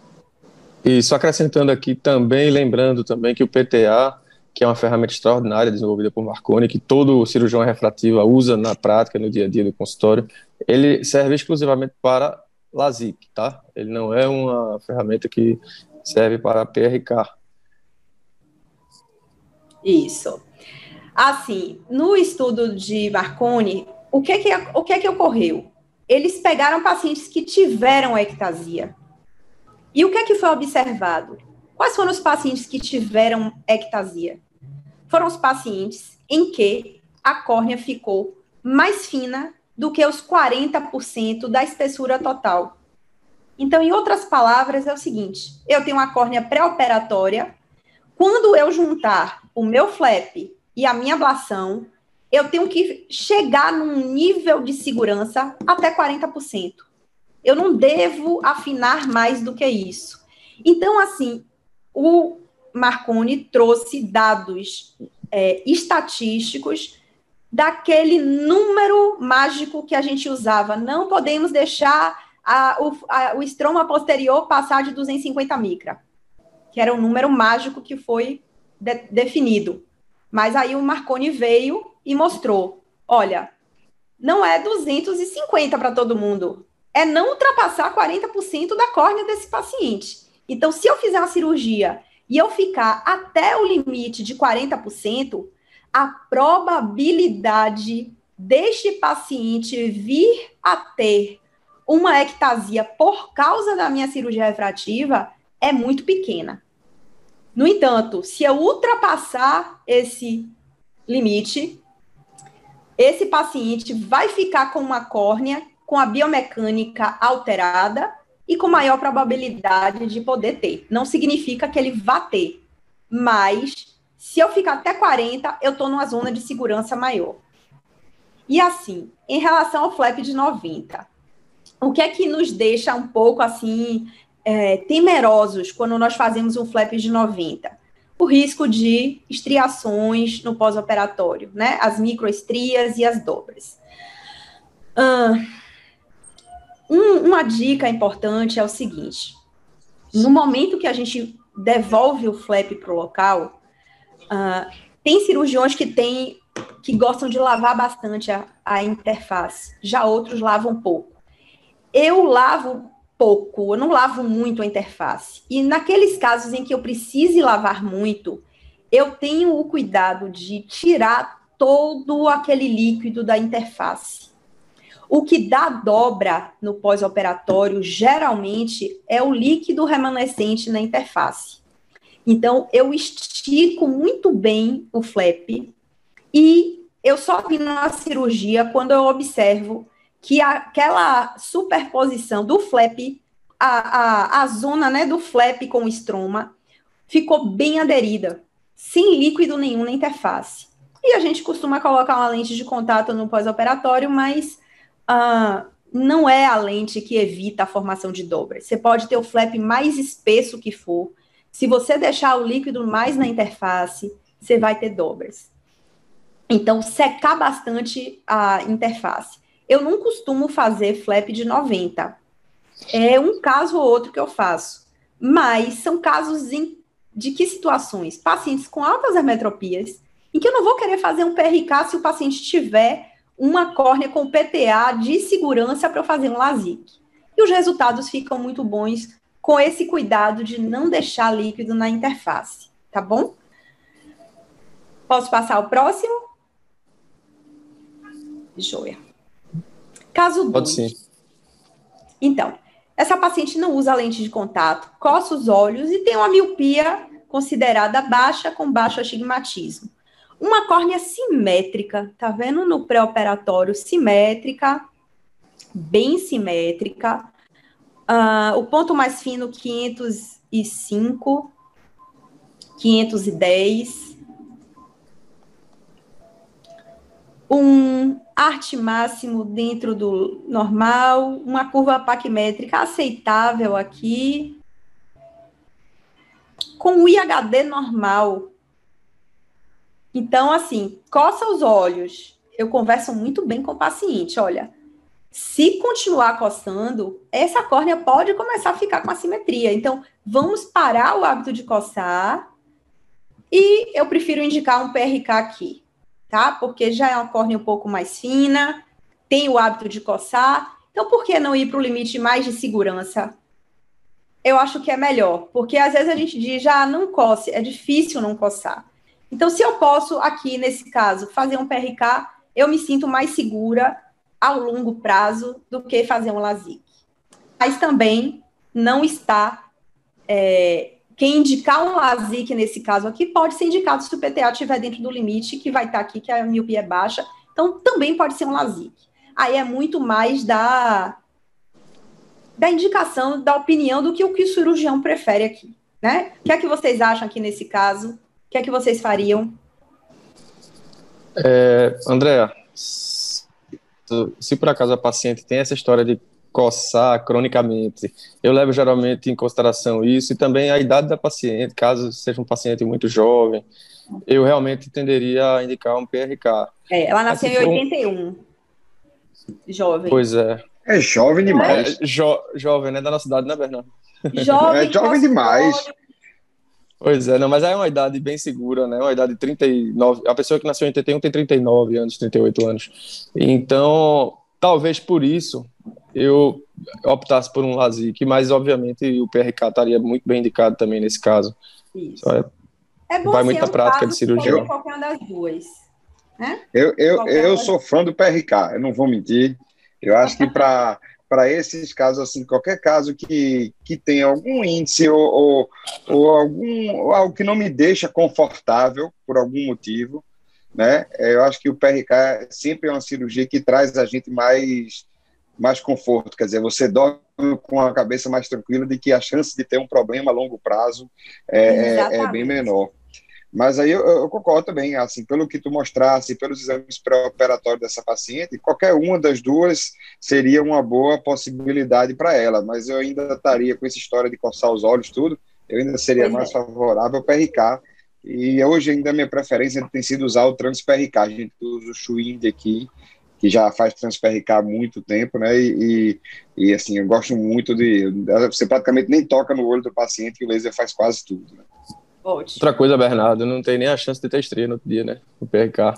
E só acrescentando aqui também, lembrando também que o PTA, que é uma ferramenta extraordinária desenvolvida por Marconi, que todo cirurgião refrativo usa na prática, no dia a dia do consultório, ele serve exclusivamente para LASIK, tá? Ele não é uma ferramenta que serve para PRK. Isso. Assim, no estudo de Marconi, o que que, o que que ocorreu? Eles pegaram pacientes que tiveram ectasia, e o que é que foi observado? Quais foram os pacientes que tiveram ectasia? Foram os pacientes em que a córnea ficou mais fina do que os 40% da espessura total. Então, em outras palavras, é o seguinte: eu tenho uma córnea pré-operatória. Quando eu juntar o meu flap e a minha ablação, eu tenho que chegar num nível de segurança até 40%. Eu não devo afinar mais do que isso. Então, assim, o Marconi trouxe dados é, estatísticos daquele número mágico que a gente usava. Não podemos deixar a, o, a, o estroma posterior passar de 250 micra, que era um número mágico que foi de, definido. Mas aí o Marconi veio e mostrou: olha, não é 250 para todo mundo, é não ultrapassar 40% da córnea desse paciente. Então, se eu fizer uma cirurgia e eu ficar até o limite de 40%, a probabilidade deste paciente vir a ter uma ectasia por causa da minha cirurgia refrativa é muito pequena. No entanto, se eu ultrapassar esse limite, esse paciente vai ficar com uma córnea com a biomecânica alterada e com maior probabilidade de poder ter. Não significa que ele vá ter, mas se eu ficar até 40, eu estou numa zona de segurança maior. E assim, em relação ao flap de 90, o que é que nos deixa um pouco assim é, temerosos quando nós fazemos um flap de 90? O risco de estriações no pós-operatório, né? As microestrias e as dobras. Uh, um, uma dica importante é o seguinte: no momento que a gente devolve o flap para o local, uh, tem cirurgiões que tem, que gostam de lavar bastante a, a interface, já outros lavam pouco. Eu lavo pouco, eu não lavo muito a interface. E naqueles casos em que eu precise lavar muito, eu tenho o cuidado de tirar todo aquele líquido da interface. O que dá dobra no pós-operatório, geralmente, é o líquido remanescente na interface. Então, eu estico muito bem o flap e eu só vi na cirurgia quando eu observo que aquela superposição do flap, a, a, a zona né, do flap com o estroma, ficou bem aderida, sem líquido nenhum na interface. E a gente costuma colocar uma lente de contato no pós-operatório, mas ah, não é a lente que evita a formação de dobras. Você pode ter o flap mais espesso que for. Se você deixar o líquido mais na interface, você vai ter dobras. Então, secar bastante a interface. Eu não costumo fazer flap de 90. É um caso ou outro que eu faço. Mas são casos em, de que situações? Pacientes com altas hermetropias, em que eu não vou querer fazer um PRK se o paciente tiver uma córnea com PTA de segurança para eu fazer um LASIK. E os resultados ficam muito bons com esse cuidado de não deixar líquido na interface, tá bom? Posso passar ao próximo? Joia. Caso 2. Pode sim. Então, essa paciente não usa lente de contato, coça os olhos e tem uma miopia considerada baixa com baixo astigmatismo. Uma córnea simétrica, tá vendo no pré-operatório? Simétrica, bem simétrica. Uh, o ponto mais fino, 505, 510. Um arte máximo dentro do normal, uma curva paquimétrica aceitável aqui. Com o IHD normal, então, assim, coça os olhos. Eu converso muito bem com o paciente. Olha, se continuar coçando, essa córnea pode começar a ficar com assimetria. Então, vamos parar o hábito de coçar. E eu prefiro indicar um PRK aqui, tá? Porque já é uma córnea um pouco mais fina, tem o hábito de coçar. Então, por que não ir para o limite mais de segurança? Eu acho que é melhor, porque às vezes a gente diz, já ah, não coce, é difícil não coçar. Então, se eu posso, aqui nesse caso, fazer um PRK, eu me sinto mais segura ao longo prazo do que fazer um LASIK. Mas também não está. É, quem indicar um LASIK nesse caso aqui pode ser indicado se o PTA estiver dentro do limite, que vai estar aqui, que a miopia é baixa. Então, também pode ser um LASIK. Aí é muito mais da, da indicação, da opinião do que o que o cirurgião prefere aqui. Né? O que é que vocês acham aqui nesse caso? Que é que vocês fariam? É, Andréa, se por acaso a paciente tem essa história de coçar cronicamente, eu levo geralmente em consideração isso e também a idade da paciente, caso seja um paciente muito jovem, eu realmente tenderia a indicar um PRK. É, ela nasceu em 81. Jovem. Pois é. É jovem demais. É, jo, jovem, né? Da nossa idade, né, Bernardo? Jovem, é jovem demais. Pois é, não, mas é uma idade bem segura, né? Uma idade de 39. A pessoa que nasceu em 81 tem 39 anos, 38 anos. Então, talvez por isso eu optasse por um LASIK, mas obviamente o PRK estaria muito bem indicado também nesse caso. Isso. É, bom vai muita prática de cirurgia. Qualquer uma das duas. Né? Eu, eu, eu sou fã do PRK, eu não vou mentir. Eu acho que para para esses casos, assim, qualquer caso que, que tenha algum índice ou, ou, ou, algum, ou algo que não me deixa confortável por algum motivo, né? Eu acho que o PRK sempre é uma cirurgia que traz a gente mais, mais conforto, quer dizer, você dorme com a cabeça mais tranquila de que a chance de ter um problema a longo prazo é, é, é bem menor. Mas aí eu, eu, concordo também, assim, pelo que tu mostrasse, pelos exames pré-operatórios dessa paciente, qualquer uma das duas seria uma boa possibilidade para ela, mas eu ainda estaria com essa história de coçar os olhos, tudo, eu ainda seria pois mais é. favorável ao PRK, e hoje ainda a minha preferência tem sido usar o Trans-PRK, a gente usa o Schwind aqui, que já faz Trans-PRK há muito tempo, né, e, e, assim, eu gosto muito de, você praticamente nem toca no olho do paciente, que o laser faz quase tudo, né. Ótimo. Outra coisa, Bernardo, não tem nem a chance de ter estreia no outro dia, né? O PRK.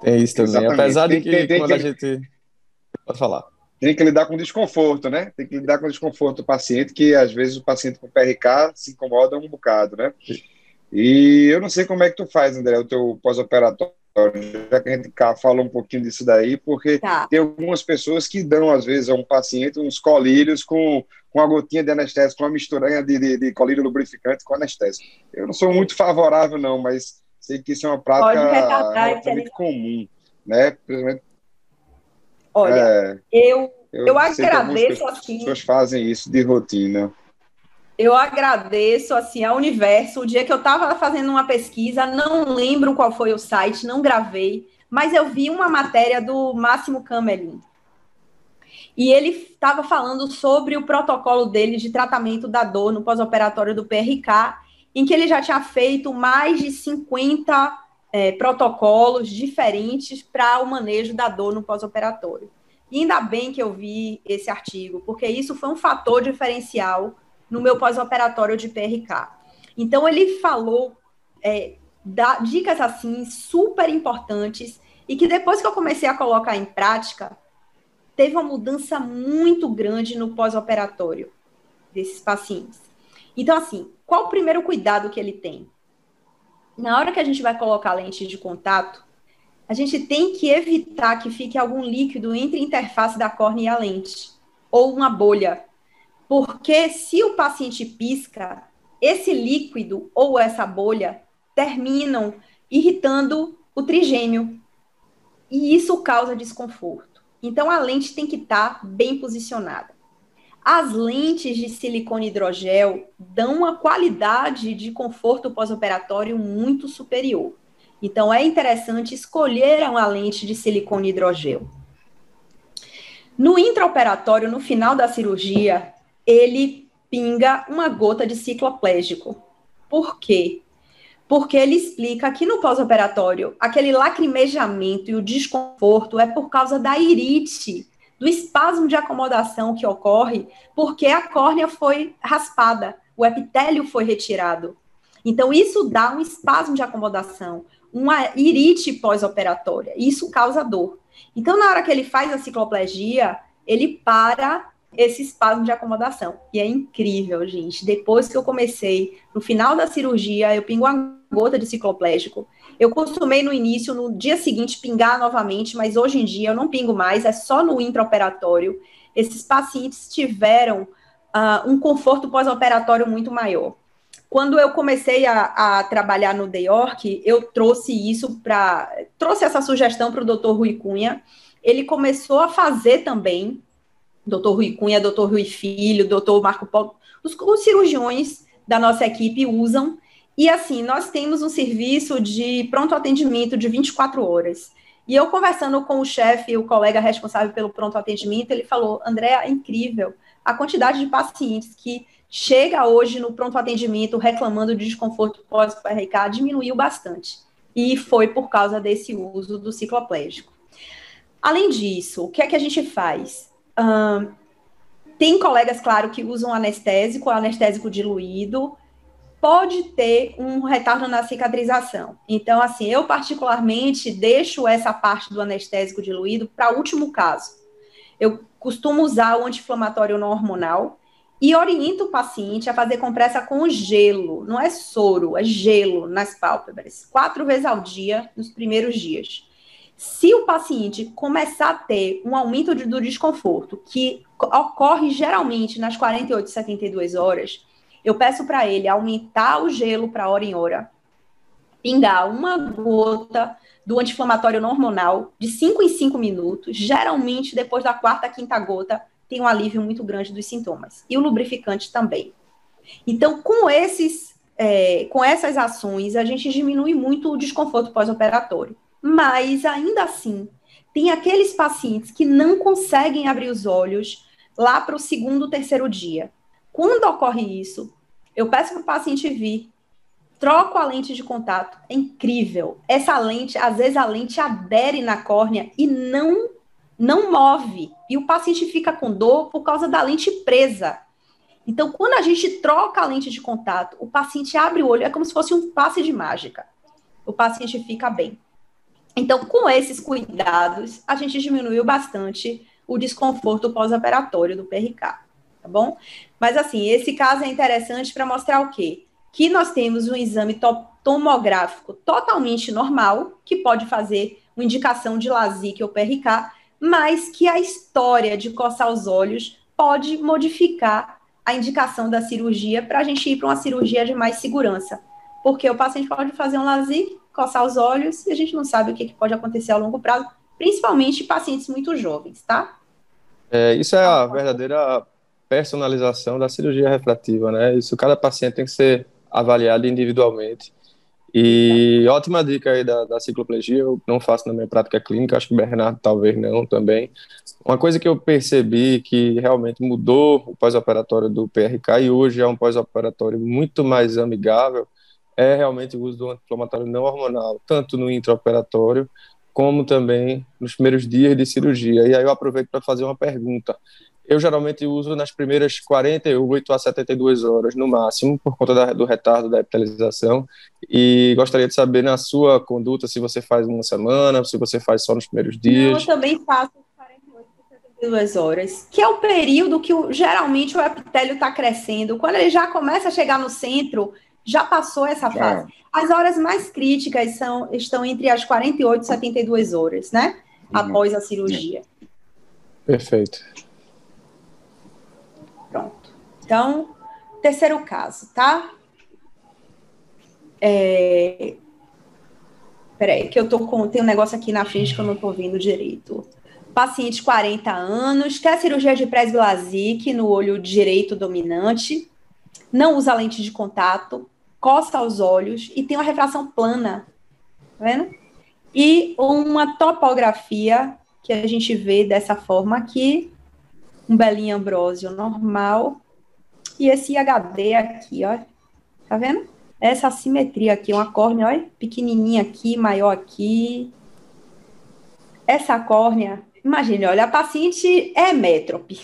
Tem isso também. Exatamente. Apesar de que tem, tem, quando tem, a gente. Pode falar. Tem que lidar com desconforto, né? Tem que lidar com desconforto do paciente, que às vezes o paciente com PRK se incomoda um bocado, né? E eu não sei como é que tu faz, André, o teu pós-operatório já que a gente falou um pouquinho disso daí, porque tá. tem algumas pessoas que dão, às vezes, a um paciente uns colírios com, com uma gotinha de anestésico, com uma misturanha de, de, de colírio lubrificante com anestésico. Eu não sou muito favorável, não, mas sei que isso é uma prática muito comum, né? Principalmente, Olha, é, eu, eu, eu agradeço assim. As pessoas fazem isso de rotina eu agradeço assim ao universo. O dia que eu estava fazendo uma pesquisa, não lembro qual foi o site, não gravei, mas eu vi uma matéria do Máximo Camelin. E ele estava falando sobre o protocolo dele de tratamento da dor no pós-operatório do PRK, em que ele já tinha feito mais de 50 é, protocolos diferentes para o manejo da dor no pós-operatório. E ainda bem que eu vi esse artigo, porque isso foi um fator diferencial no meu pós-operatório de PRK. Então, ele falou é, da, dicas assim super importantes e que depois que eu comecei a colocar em prática, teve uma mudança muito grande no pós-operatório desses pacientes. Então, assim, qual o primeiro cuidado que ele tem? Na hora que a gente vai colocar a lente de contato, a gente tem que evitar que fique algum líquido entre a interface da córnea e a lente, ou uma bolha, porque se o paciente pisca, esse líquido ou essa bolha terminam irritando o trigêmeo. E isso causa desconforto. Então a lente tem que estar tá bem posicionada. As lentes de silicone hidrogel dão uma qualidade de conforto pós-operatório muito superior. Então é interessante escolher uma lente de silicone hidrogel. No intraoperatório, no final da cirurgia, ele pinga uma gota de cicloplégico. Por quê? Porque ele explica que no pós-operatório, aquele lacrimejamento e o desconforto é por causa da irite, do espasmo de acomodação que ocorre, porque a córnea foi raspada, o epitélio foi retirado. Então, isso dá um espasmo de acomodação, uma irite pós-operatória. Isso causa dor. Então, na hora que ele faz a cicloplegia, ele para esse espasmo de acomodação. E é incrível, gente. Depois que eu comecei, no final da cirurgia, eu pingo uma gota de cicloplégico. Eu costumei no início, no dia seguinte, pingar novamente, mas hoje em dia eu não pingo mais, é só no intraoperatório. Esses pacientes tiveram uh, um conforto pós-operatório muito maior. Quando eu comecei a, a trabalhar no The York, eu trouxe isso para. trouxe essa sugestão para o doutor Rui Cunha. Ele começou a fazer também doutor Rui Cunha, doutor Rui Filho, doutor Marco Paulo, os, os cirurgiões da nossa equipe usam, E assim, nós temos um serviço de pronto atendimento de 24 horas. E eu conversando com o chefe, o colega responsável pelo pronto atendimento, ele falou: André, é incrível a quantidade de pacientes que chega hoje no pronto atendimento reclamando de desconforto pós-PRK diminuiu bastante. E foi por causa desse uso do cicloplégico. Além disso, o que é que a gente faz? Tem colegas, claro, que usam anestésico, anestésico diluído, pode ter um retardo na cicatrização. Então, assim, eu particularmente deixo essa parte do anestésico diluído para último caso. Eu costumo usar o anti-inflamatório não hormonal e oriento o paciente a fazer compressa com gelo, não é soro, é gelo nas pálpebras, quatro vezes ao dia nos primeiros dias. Se o paciente começar a ter um aumento do desconforto, que ocorre geralmente nas 48, 72 horas, eu peço para ele aumentar o gelo para hora em hora, pingar uma gota do anti-inflamatório hormonal de 5 em 5 minutos, geralmente depois da quarta, quinta gota, tem um alívio muito grande dos sintomas. E o lubrificante também. Então, com esses, é, com essas ações, a gente diminui muito o desconforto pós-operatório. Mas, ainda assim, tem aqueles pacientes que não conseguem abrir os olhos lá para o segundo, terceiro dia. Quando ocorre isso, eu peço para o paciente vir, troco a lente de contato, é incrível. Essa lente, às vezes a lente adere na córnea e não não move. E o paciente fica com dor por causa da lente presa. Então, quando a gente troca a lente de contato, o paciente abre o olho, é como se fosse um passe de mágica. O paciente fica bem. Então, com esses cuidados, a gente diminuiu bastante o desconforto pós-operatório do PRK, tá bom? Mas, assim, esse caso é interessante para mostrar o quê? Que nós temos um exame tomográfico totalmente normal, que pode fazer uma indicação de LASIK ou PRK, mas que a história de coçar os olhos pode modificar a indicação da cirurgia para a gente ir para uma cirurgia de mais segurança. Porque o paciente pode fazer um LASIK, coçar os olhos, e a gente não sabe o que, que pode acontecer a longo prazo, principalmente pacientes muito jovens, tá? É, isso é a verdadeira personalização da cirurgia refrativa, né? Isso cada paciente tem que ser avaliado individualmente. E ótima dica aí da, da cicloplegia, eu não faço na minha prática clínica, acho que o Bernardo talvez não também. Uma coisa que eu percebi que realmente mudou o pós-operatório do PRK e hoje é um pós-operatório muito mais amigável é realmente o uso do anti-inflamatório não hormonal, tanto no intraoperatório como também nos primeiros dias de cirurgia. E aí eu aproveito para fazer uma pergunta. Eu geralmente uso nas primeiras 48 a 72 horas, no máximo, por conta da, do retardo da epitelização. E gostaria de saber, na sua conduta, se você faz uma semana, se você faz só nos primeiros dias. Eu também faço 48 a 72 horas, que é o período que geralmente o epitélio está crescendo. Quando ele já começa a chegar no centro, já passou essa fase. As horas mais críticas são, estão entre as 48 e 72 horas, né? Uhum. Após a cirurgia. Perfeito. Pronto. Então, terceiro caso, tá? É... Peraí, que eu tô com. Tem um negócio aqui na frente que eu não tô vendo direito. Paciente 40 anos, quer cirurgia de presbilasic no olho direito dominante, não usa lente de contato, coça os olhos e tem uma refração plana, tá vendo? E uma topografia que a gente vê dessa forma aqui, um belinho ambrósio normal. E esse HD aqui, ó. Tá vendo? Essa simetria aqui, uma córnea, ó, pequenininha aqui, maior aqui. Essa córnea, imagine, olha, a paciente é métrope.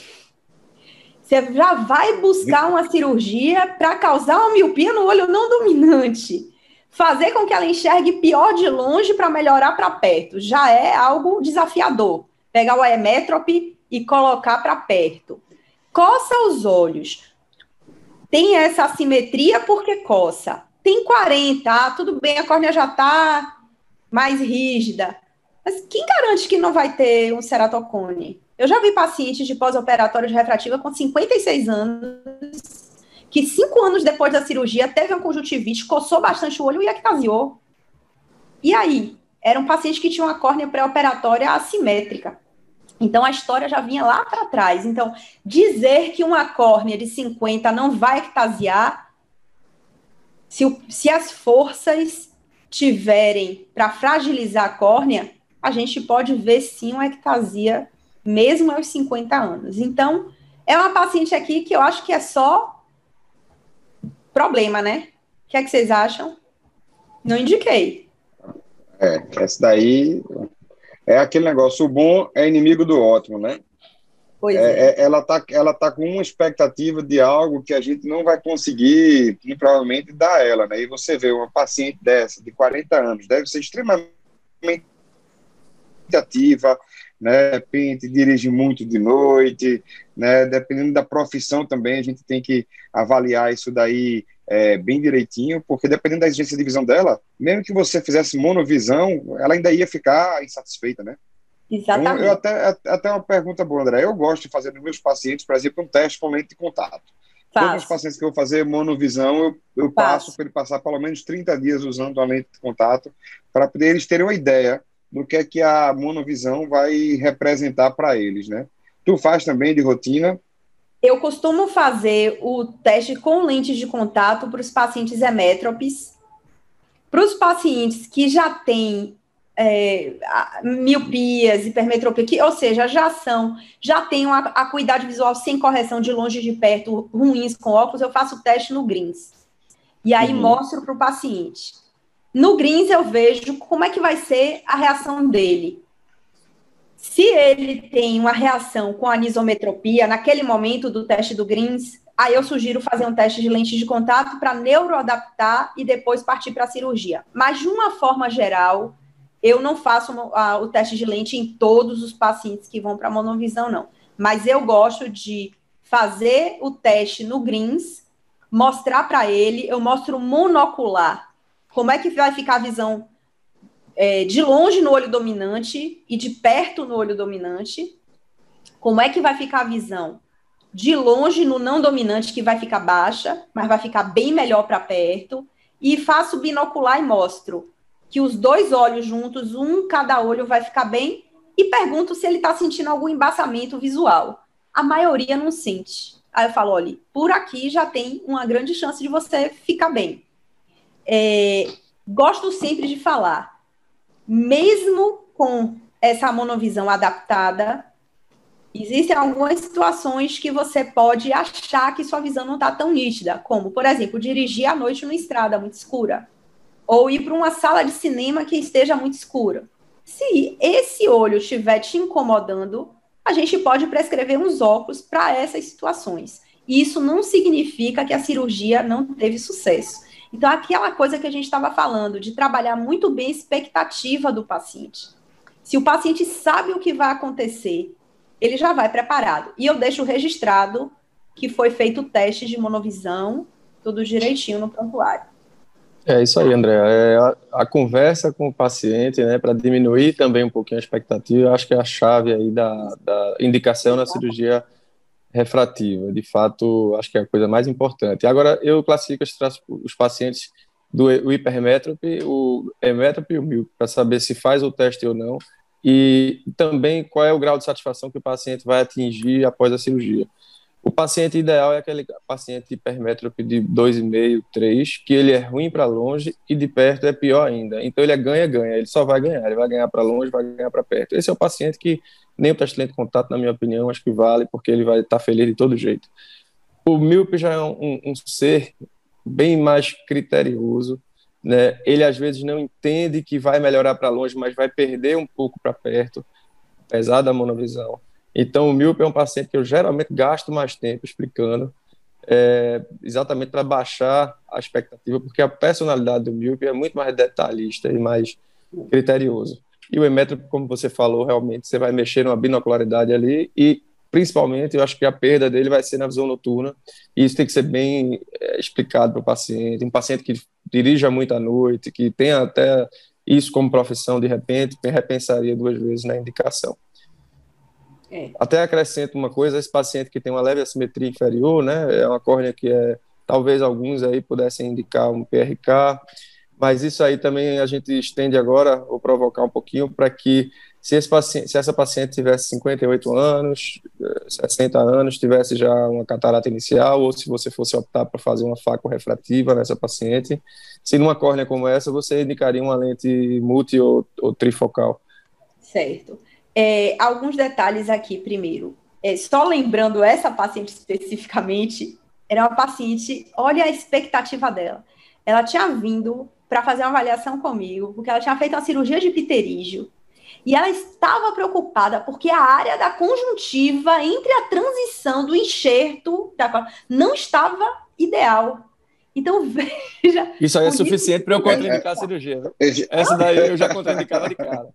Você já vai buscar uma cirurgia para causar uma miopia no olho não dominante. Fazer com que ela enxergue pior de longe para melhorar para perto. Já é algo desafiador. Pegar o emétrope e colocar para perto. Coça os olhos. Tem essa assimetria porque coça. Tem 40, ah, tudo bem, a córnea já está mais rígida. Mas quem garante que não vai ter um ceratocone? Eu já vi pacientes de pós-operatório de refrativa com 56 anos, que cinco anos depois da cirurgia teve uma conjuntivite, coçou bastante o olho e ectasiou. E aí? Era um paciente que tinha uma córnea pré-operatória assimétrica. Então a história já vinha lá para trás. Então, dizer que uma córnea de 50 não vai ectasiar Se, se as forças tiverem para fragilizar a córnea, a gente pode ver sim uma ectasia mesmo aos 50 anos. Então, é uma paciente aqui que eu acho que é só problema, né? O que é que vocês acham? Não indiquei. É, essa daí é aquele negócio, o bom é inimigo do ótimo, né? Pois é, é. é. Ela tá, ela tá com uma expectativa de algo que a gente não vai conseguir, provavelmente, dar a ela, né? E você vê uma paciente dessa, de 40 anos, deve ser extremamente ativa, né? De repente dirige muito de noite, né? Dependendo da profissão também, a gente tem que avaliar isso daí é, bem direitinho, porque dependendo da exigência de visão dela, mesmo que você fizesse monovisão, ela ainda ia ficar insatisfeita, né? Exatamente. Então, eu até, até uma pergunta boa, André. Eu gosto de fazer nos meus pacientes, por exemplo, um teste com lente de contato. Faço. Todos os pacientes que eu vou fazer monovisão, eu, eu passo para ele passar pelo menos 30 dias usando a lente de contato, para poder eles terem uma ideia do que é que a monovisão vai representar para eles, né? Tu faz também de rotina? Eu costumo fazer o teste com lentes de contato para os pacientes hemétropes. Para os pacientes que já têm é, miopias, hipermetropia, que, ou seja, já são, já têm uma acuidade visual sem correção de longe e de perto, ruins com óculos, eu faço o teste no Greens. E aí uhum. mostro para o paciente. No Greens eu vejo como é que vai ser a reação dele. Se ele tem uma reação com anisometropia, naquele momento do teste do Greens, aí eu sugiro fazer um teste de lente de contato para neuroadaptar e depois partir para a cirurgia. Mas, de uma forma geral, eu não faço a, o teste de lente em todos os pacientes que vão para monovisão, não. Mas eu gosto de fazer o teste no Greens, mostrar para ele, eu mostro monocular, como é que vai ficar a visão é, de longe no olho dominante e de perto no olho dominante. Como é que vai ficar a visão de longe no não dominante, que vai ficar baixa, mas vai ficar bem melhor para perto. E faço binocular e mostro que os dois olhos juntos, um cada olho, vai ficar bem. E pergunto se ele está sentindo algum embaçamento visual. A maioria não sente. Aí eu falo, olha, por aqui já tem uma grande chance de você ficar bem. É, gosto sempre de falar, mesmo com essa monovisão adaptada, existem algumas situações que você pode achar que sua visão não está tão nítida, como, por exemplo, dirigir à noite numa estrada muito escura, ou ir para uma sala de cinema que esteja muito escura. Se esse olho estiver te incomodando, a gente pode prescrever uns óculos para essas situações. Isso não significa que a cirurgia não teve sucesso. Então, aquela coisa que a gente estava falando, de trabalhar muito bem a expectativa do paciente. Se o paciente sabe o que vai acontecer, ele já vai preparado. E eu deixo registrado que foi feito o teste de monovisão, tudo direitinho no prontuário. É isso aí, André. É a, a, conversa com o paciente, né, para diminuir também um pouquinho a expectativa, acho que é a chave aí da, da indicação na cirurgia refrativa. De fato, acho que é a coisa mais importante. Agora, eu classifico os pacientes do hipermétrope, o hemétrope e o míope, para saber se faz o teste ou não, e também qual é o grau de satisfação que o paciente vai atingir após a cirurgia. O paciente ideal é aquele paciente hipermétrope de 2,5, 3, que ele é ruim para longe e de perto é pior ainda. Então ele é ganha-ganha, ele só vai ganhar, ele vai ganhar para longe, vai ganhar para perto. Esse é o paciente que nem o teste de contato, na minha opinião, acho que vale, porque ele vai estar tá feliz de todo jeito. O míope já é um, um ser bem mais criterioso, né? Ele às vezes não entende que vai melhorar para longe, mas vai perder um pouco para perto, apesar da monovisão. Então, o míope é um paciente que eu geralmente gasto mais tempo explicando, é, exatamente para baixar a expectativa, porque a personalidade do míope é muito mais detalhista e mais criterioso. E o emétrope, como você falou, realmente você vai mexer numa binocularidade ali e principalmente eu acho que a perda dele vai ser na visão noturna e isso tem que ser bem é, explicado para o paciente. Um paciente que dirija muito à noite, que tenha até isso como profissão, de repente, repensaria duas vezes na indicação. É. Até acrescento uma coisa, esse paciente que tem uma leve assimetria inferior, né, é uma córnea que é, talvez alguns aí pudessem indicar um PRK, mas isso aí também a gente estende agora, vou provocar um pouquinho, para que se, esse paciente, se essa paciente tivesse 58 anos, 60 anos, tivesse já uma catarata inicial, ou se você fosse optar para fazer uma faco refrativa nessa paciente. Se numa córnea como essa, você indicaria uma lente multi ou, ou trifocal? Certo. É, alguns detalhes aqui, primeiro. É, só lembrando essa paciente especificamente, era uma paciente, olha a expectativa dela. Ela tinha vindo para fazer uma avaliação comigo, porque ela tinha feito uma cirurgia de pterígio, e ela estava preocupada porque a área da conjuntiva entre a transição do enxerto da, não estava ideal. Então, veja. Isso aí é suficiente para eu contraindicar a cirurgia. Essa daí eu já contraindicava de cara.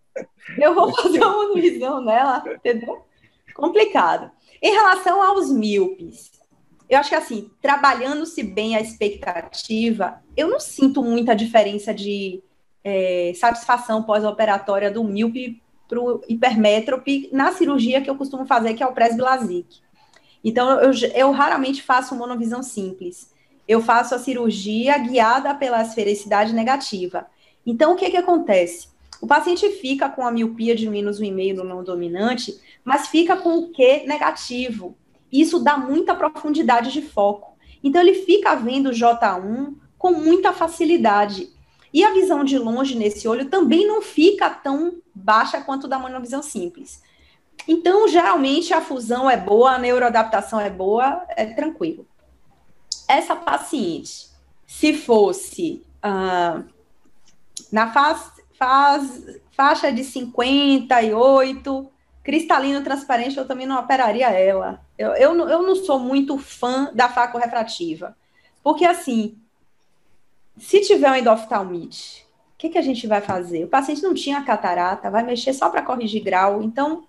Eu vou fazer uma visão nela, entendeu? Complicado. Em relação aos míopes, eu acho que assim, trabalhando-se bem a expectativa, eu não sinto muita diferença de é, satisfação pós-operatória do míope para o hipermétrope na cirurgia que eu costumo fazer, que é o presbilasic. Então, eu, eu raramente faço monovisão simples. Eu faço a cirurgia guiada pela esfericidade negativa. Então, o que, que acontece? O paciente fica com a miopia de menos 1,5 no não dominante, mas fica com o Q negativo. Isso dá muita profundidade de foco. Então, ele fica vendo J1 com muita facilidade. E a visão de longe nesse olho também não fica tão baixa quanto da monovisão simples. Então, geralmente, a fusão é boa, a neuroadaptação é boa, é tranquilo. Essa paciente, se fosse uh, na faz, faz, faixa de 58, cristalino transparente, eu também não operaria ela. Eu, eu, eu não sou muito fã da faco refrativa. Porque, assim, se tiver um endoftalmite, o que, que a gente vai fazer? O paciente não tinha catarata, vai mexer só para corrigir grau. Então,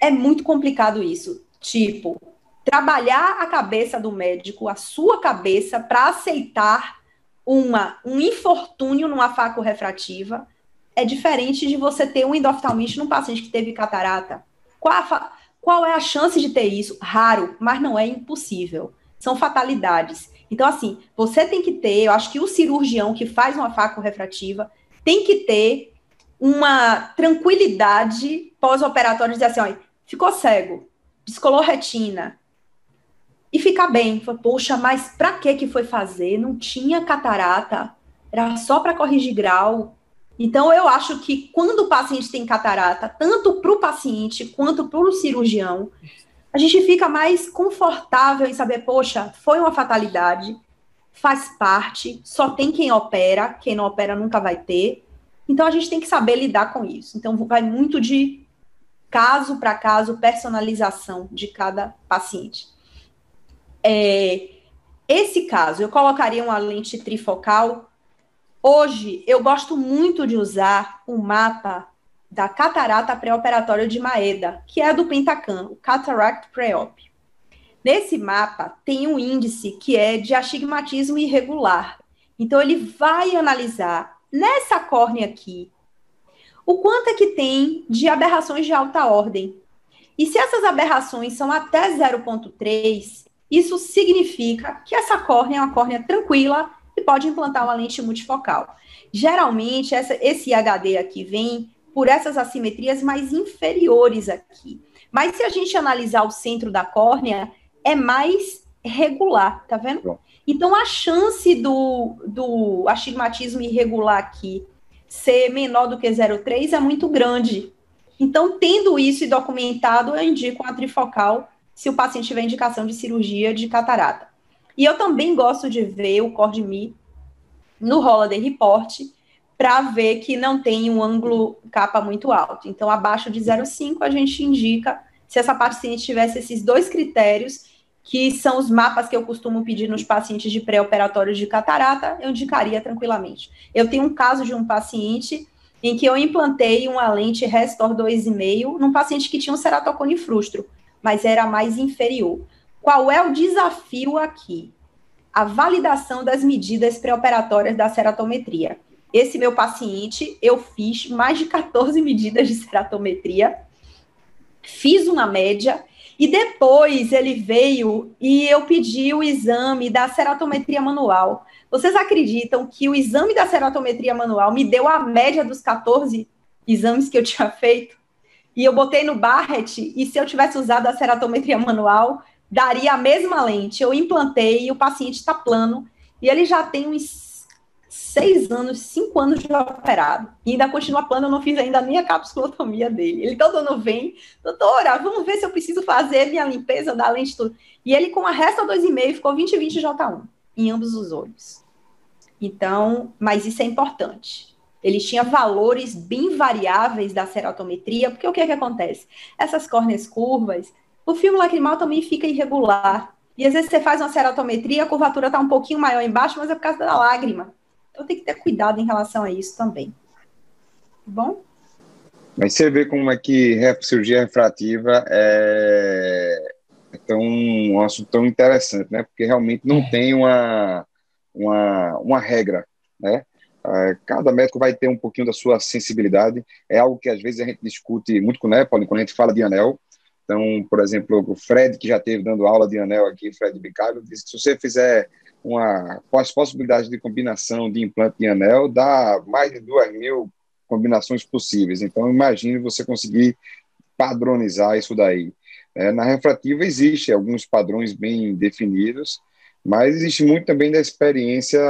é muito complicado isso. Tipo, trabalhar a cabeça do médico, a sua cabeça, para aceitar uma, um infortúnio numa faco refrativa é diferente de você ter um endoftalmite num paciente que teve catarata. Qual, a, qual é a chance de ter isso? Raro, mas não é impossível. São fatalidades. Então, assim, você tem que ter, eu acho que o cirurgião que faz uma faco refrativa tem que ter uma tranquilidade pós-operatória, dizer assim, ficou cego, descolou retina, e ficar bem. Poxa, mas para que que foi fazer? Não tinha catarata, era só para corrigir grau. Então, eu acho que quando o paciente tem catarata, tanto para o paciente quanto para o cirurgião, a gente fica mais confortável em saber, poxa, foi uma fatalidade, faz parte, só tem quem opera, quem não opera nunca vai ter. Então, a gente tem que saber lidar com isso. Então, vai muito de caso para caso, personalização de cada paciente. É, esse caso, eu colocaria uma lente trifocal. Hoje, eu gosto muito de usar o mapa da catarata pré-operatória de Maeda, que é do Pentacan, o Cataract Pre-Op. Nesse mapa, tem um índice que é de astigmatismo irregular. Então, ele vai analisar nessa córnea aqui o quanto é que tem de aberrações de alta ordem. E se essas aberrações são até 0,3, isso significa que essa córnea é uma córnea tranquila e pode implantar uma lente multifocal. Geralmente, essa, esse HD aqui vem por essas assimetrias mais inferiores aqui. Mas se a gente analisar o centro da córnea, é mais regular, tá vendo? Então, a chance do, do astigmatismo irregular aqui ser menor do que 0,3 é muito grande. Então, tendo isso documentado, eu indico uma trifocal se o paciente tiver indicação de cirurgia de catarata. E eu também gosto de ver o CORDMI no Holiday Report para ver que não tem um ângulo capa muito alto. Então, abaixo de 0,5, a gente indica, se essa paciente tivesse esses dois critérios, que são os mapas que eu costumo pedir nos pacientes de pré-operatório de catarata, eu indicaria tranquilamente. Eu tenho um caso de um paciente em que eu implantei uma lente Restor 2,5 num paciente que tinha um ceratocone frustro mas era mais inferior. Qual é o desafio aqui? A validação das medidas pré-operatórias da ceratometria. Esse meu paciente, eu fiz mais de 14 medidas de ceratometria, fiz uma média, e depois ele veio e eu pedi o exame da ceratometria manual. Vocês acreditam que o exame da ceratometria manual me deu a média dos 14 exames que eu tinha feito? E eu botei no Barrett, e se eu tivesse usado a ceratometria manual, daria a mesma lente. Eu implantei e o paciente está plano, e ele já tem uns seis anos, cinco anos de operado. E ainda continua plano, eu não fiz ainda nem a capsulotomia dele. Ele todo ano vem, doutora, vamos ver se eu preciso fazer minha limpeza da lente tudo. E ele com a resta 2,5 ficou 20-20 J1 em ambos os olhos. Então, mas isso é importante. Ele tinha valores bem variáveis da ceratometria, porque o que, é que acontece? Essas córneas curvas, o filme lacrimal também fica irregular. E às vezes você faz uma ceratometria, a curvatura está um pouquinho maior embaixo, mas é por causa da lágrima. Então tem que ter cuidado em relação a isso também. Tá bom? Mas você vê como é que cirurgia refrativa é, é tão, um assunto tão interessante, né? Porque realmente não tem uma, uma, uma regra, né? É, cada médico vai ter um pouquinho da sua sensibilidade. É algo que às vezes a gente discute muito com o Nepoli quando a gente fala de anel. Então, por exemplo, o Fred, que já teve dando aula de anel aqui, Fred Bicago, disse que se você fizer uma, com as possibilidades de combinação de implante de anel, dá mais de duas mil combinações possíveis. Então, imagine você conseguir padronizar isso daí. É, na refrativa existe alguns padrões bem definidos, mas existe muito também da experiência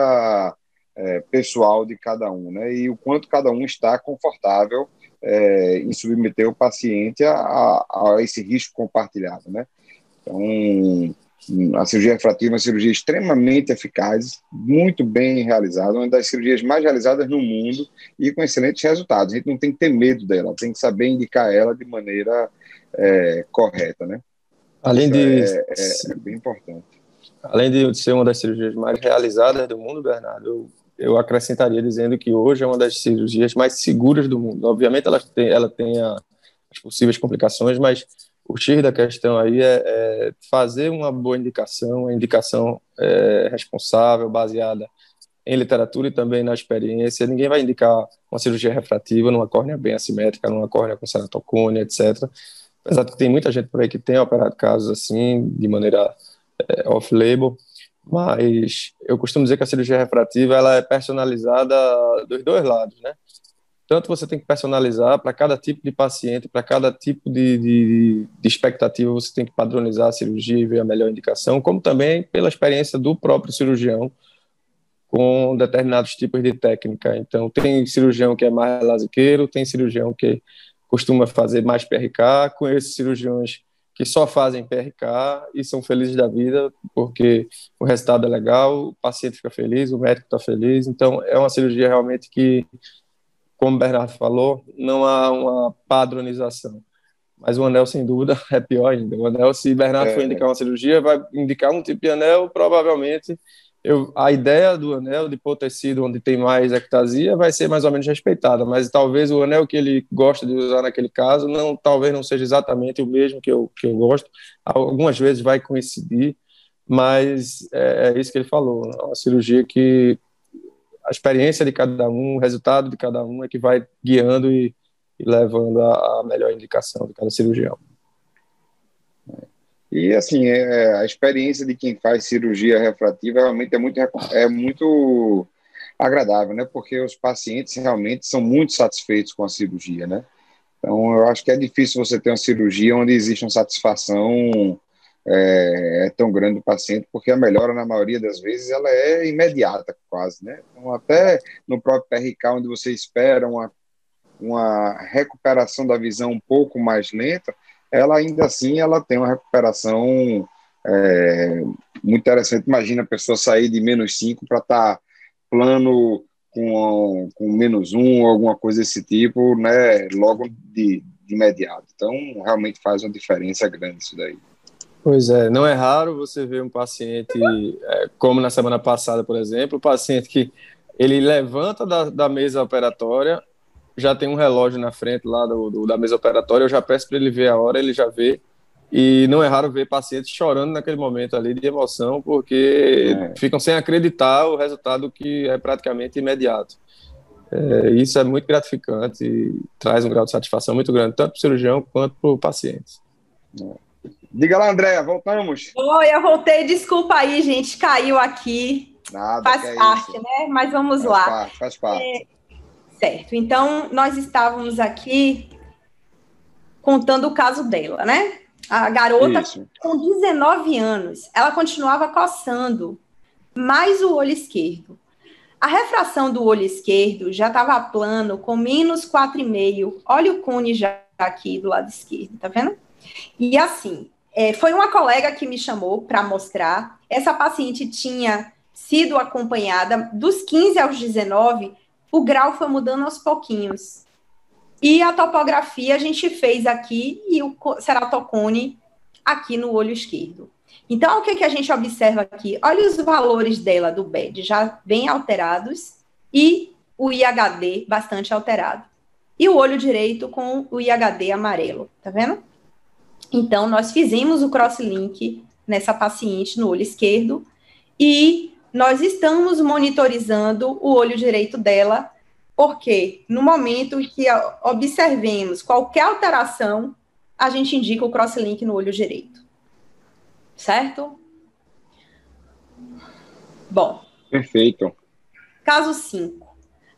é, pessoal de cada um, né? E o quanto cada um está confortável é, em submeter o paciente a, a, esse risco compartilhado, né? Então, a cirurgia refrativa é uma cirurgia extremamente eficaz, muito bem realizada, uma das cirurgias mais realizadas no mundo e com excelentes resultados. A gente não tem que ter medo dela, tem que saber indicar ela de maneira é, correta, né? Além Isso de é, é, é, bem importante. Além de ser uma das cirurgias mais realizadas do mundo, Bernardo, eu, eu acrescentaria dizendo que hoje é uma das cirurgias mais seguras do mundo. Obviamente, ela tem, ela tem a, as possíveis complicações, mas o X da questão aí é, é, fazer uma boa indicação, uma indicação é, responsável, baseada em literatura e também na experiência. Ninguém vai indicar uma cirurgia refrativa numa córnea bem assimétrica, numa córnea com ceratocônia, etc. Apesar de que tem muita gente por aí que tem operado casos assim, de maneira é, off-label, mas eu costumo dizer que a cirurgia refrativa ela é personalizada dos dois lados, né? Tanto você tem que personalizar para cada tipo de paciente, para cada tipo de, de, de, expectativa, você tem que padronizar a cirurgia e ver a melhor indicação, como também pela experiência do próprio cirurgião com determinados tipos de técnica. Então, tem cirurgião que é mais laziqueiro, tem cirurgião que costuma fazer mais PRK, esses cirurgiões que só fazem PRK e são felizes da vida, porque o resultado é legal, o paciente fica feliz, o médico está feliz. Então, é uma cirurgia realmente que, como o Bernardo falou, não há uma padronização. Mas o anel, sem dúvida, é pior ainda. O anel, se Bernardo é. for indicar uma cirurgia, vai indicar um tipo de anel, provavelmente eu, a ideia do anel de pôr tecido onde tem mais ectasia vai ser mais ou menos respeitada, mas talvez o anel que ele gosta de usar naquele caso não, talvez não seja exatamente o mesmo que eu, que eu gosto. Algumas vezes vai coincidir, mas é, é isso que ele falou. É uma cirurgia que a experiência de cada um, o resultado de cada um é que vai guiando e, e levando a, a melhor indicação de cada cirurgião. E, assim, é, a experiência de quem faz cirurgia refrativa realmente é muito, é muito agradável, né? Porque os pacientes realmente são muito satisfeitos com a cirurgia, né? Então, eu acho que é difícil você ter uma cirurgia onde existe uma satisfação é, é tão grande do paciente, porque a melhora, na maioria das vezes, ela é imediata, quase, né? Então, até no próprio PRK, onde você espera uma, uma recuperação da visão um pouco mais lenta, ela ainda assim ela tem uma recuperação é, muito interessante. Imagina a pessoa sair de menos 5 para estar tá plano com, com menos 1 um, alguma coisa desse tipo, né, logo de, de imediato. Então, realmente faz uma diferença grande isso daí. Pois é, não é raro você ver um paciente, é, como na semana passada, por exemplo, o paciente que ele levanta da, da mesa operatória, já tem um relógio na frente lá do, do da mesa operatória, eu já peço para ele ver a hora, ele já vê. E não é raro ver pacientes chorando naquele momento ali de emoção, porque é. ficam sem acreditar o resultado que é praticamente imediato. É, isso é muito gratificante e traz um grau de satisfação muito grande, tanto para o cirurgião quanto para o paciente. É. Diga lá, Andréa, voltamos. Oi, eu voltei, desculpa aí, gente, caiu aqui. Nada, faz é parte, isso. né? Mas vamos faz lá. Parte, faz parte. Certo. Então, nós estávamos aqui contando o caso dela, né? A garota, Isso. com 19 anos, ela continuava coçando mais o olho esquerdo. A refração do olho esquerdo já estava plano, com menos 4,5. Olha o cone já aqui do lado esquerdo, tá vendo? E assim, é, foi uma colega que me chamou para mostrar. Essa paciente tinha sido acompanhada dos 15 aos 19, o grau foi mudando aos pouquinhos. E a topografia a gente fez aqui e o ceratocone aqui no olho esquerdo. Então, o que, que a gente observa aqui? Olha os valores dela do BED, já bem alterados, e o IHD bastante alterado. E o olho direito com o IHD amarelo, tá vendo? Então, nós fizemos o crosslink nessa paciente no olho esquerdo e nós estamos monitorizando o olho direito dela, porque no momento que observemos qualquer alteração, a gente indica o crosslink no olho direito certo? Bom. Perfeito. Caso 5.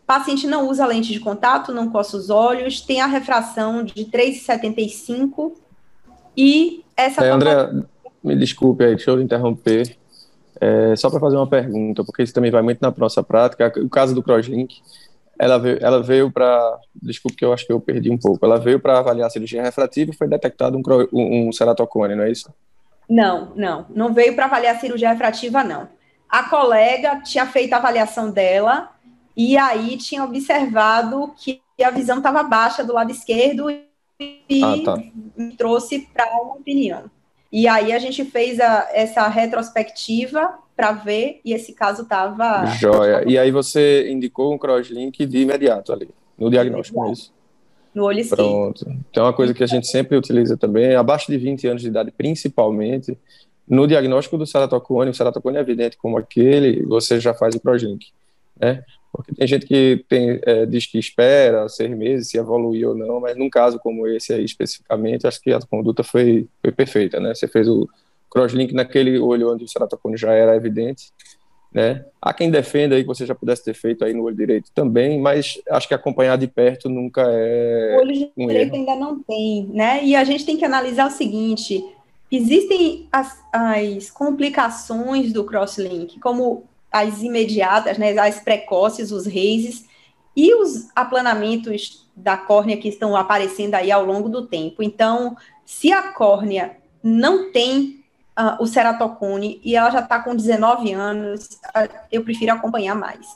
Paciente não usa lente de contato, não coça os olhos, tem a refração de 3,75 e essa... É, André, me desculpe aí, deixa eu interromper. É, só para fazer uma pergunta, porque isso também vai muito na nossa prática. O caso do crosslink, ela veio, ela veio para. Desculpe que eu acho que eu perdi um pouco. Ela veio para avaliar a cirurgia refrativa e foi detectado um, um, um ceratocone, não é isso? Não, não. Não veio para avaliar a cirurgia refrativa, não. A colega tinha feito a avaliação dela e aí tinha observado que a visão estava baixa do lado esquerdo e ah, tá. me trouxe para uma opinião. E aí a gente fez a, essa retrospectiva para ver e esse caso estava. Joia. E aí você indicou um crosslink de imediato ali, no diagnóstico, é isso? no olho esquerdo. Pronto. Então, é uma coisa que a gente sempre utiliza também, abaixo de 20 anos de idade, principalmente, no diagnóstico do ceratocone, o ceratocone é evidente como aquele, você já faz o Progink, né? Porque tem gente que tem, é, diz que espera seis meses se evoluir ou não, mas num caso como esse aí especificamente, acho que a conduta foi, foi perfeita, né? Você fez o crosslink naquele olho onde o ceratocone já era evidente, né? Há quem defenda aí que você já pudesse ter feito aí no olho direito também, mas acho que acompanhar de perto nunca é. O olho um direito erro. ainda não tem, né? E a gente tem que analisar o seguinte: existem as, as complicações do crosslink, como as imediatas, né, as precoces, os rases, e os aplanamentos da córnea que estão aparecendo aí ao longo do tempo. Então, se a córnea não tem uh, o ceratocone e ela já está com 19 anos, uh, eu prefiro acompanhar mais.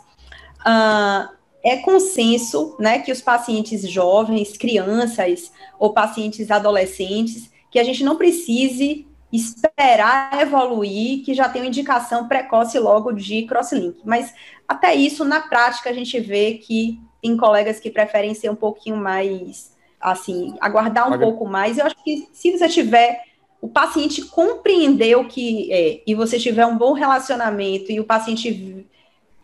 Uh, é consenso né, que os pacientes jovens, crianças ou pacientes adolescentes, que a gente não precise esperar evoluir, que já tem uma indicação precoce logo de crosslink. Mas até isso, na prática, a gente vê que tem colegas que preferem ser um pouquinho mais, assim, aguardar um pouco mais. Eu acho que se você tiver o paciente compreendeu que é, e você tiver um bom relacionamento e o paciente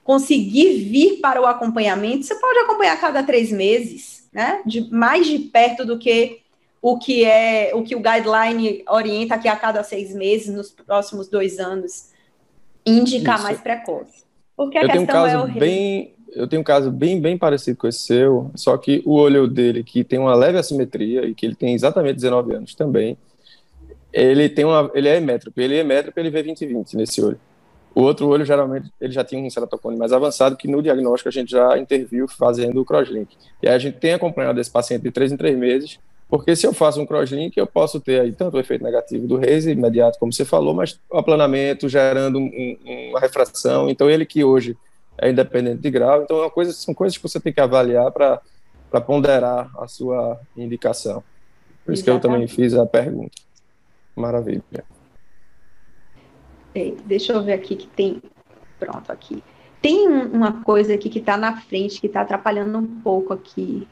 conseguir vir para o acompanhamento, você pode acompanhar cada três meses, né? De mais de perto do que o que é o que o guideline orienta que a cada seis meses nos próximos dois anos indicar Isso. mais precoce. Porque a eu questão tenho um caso é o bem eu tenho um caso bem bem parecido com esse seu, só que o olho dele que tem uma leve assimetria e que ele tem exatamente 19 anos também ele tem uma, ele é emétrope, ele é emétrope, ele vê 20/20 nesse olho. O outro olho, geralmente, ele já tinha um ceratocone mais avançado, que no diagnóstico a gente já interviu fazendo o crosslink. E aí a gente tem acompanhado esse paciente de três em três meses, porque se eu faço um crosslink, eu posso ter aí tanto o efeito negativo do RASE imediato, como você falou, mas o aplanamento gerando um, uma refração. Então, ele que hoje é independente de grau, então é uma coisa, são coisas que você tem que avaliar para ponderar a sua indicação. Por isso Exatamente. que eu também fiz a pergunta. Maravilha. É, deixa eu ver aqui que tem. Pronto, aqui. Tem uma coisa aqui que está na frente, que está atrapalhando um pouco aqui.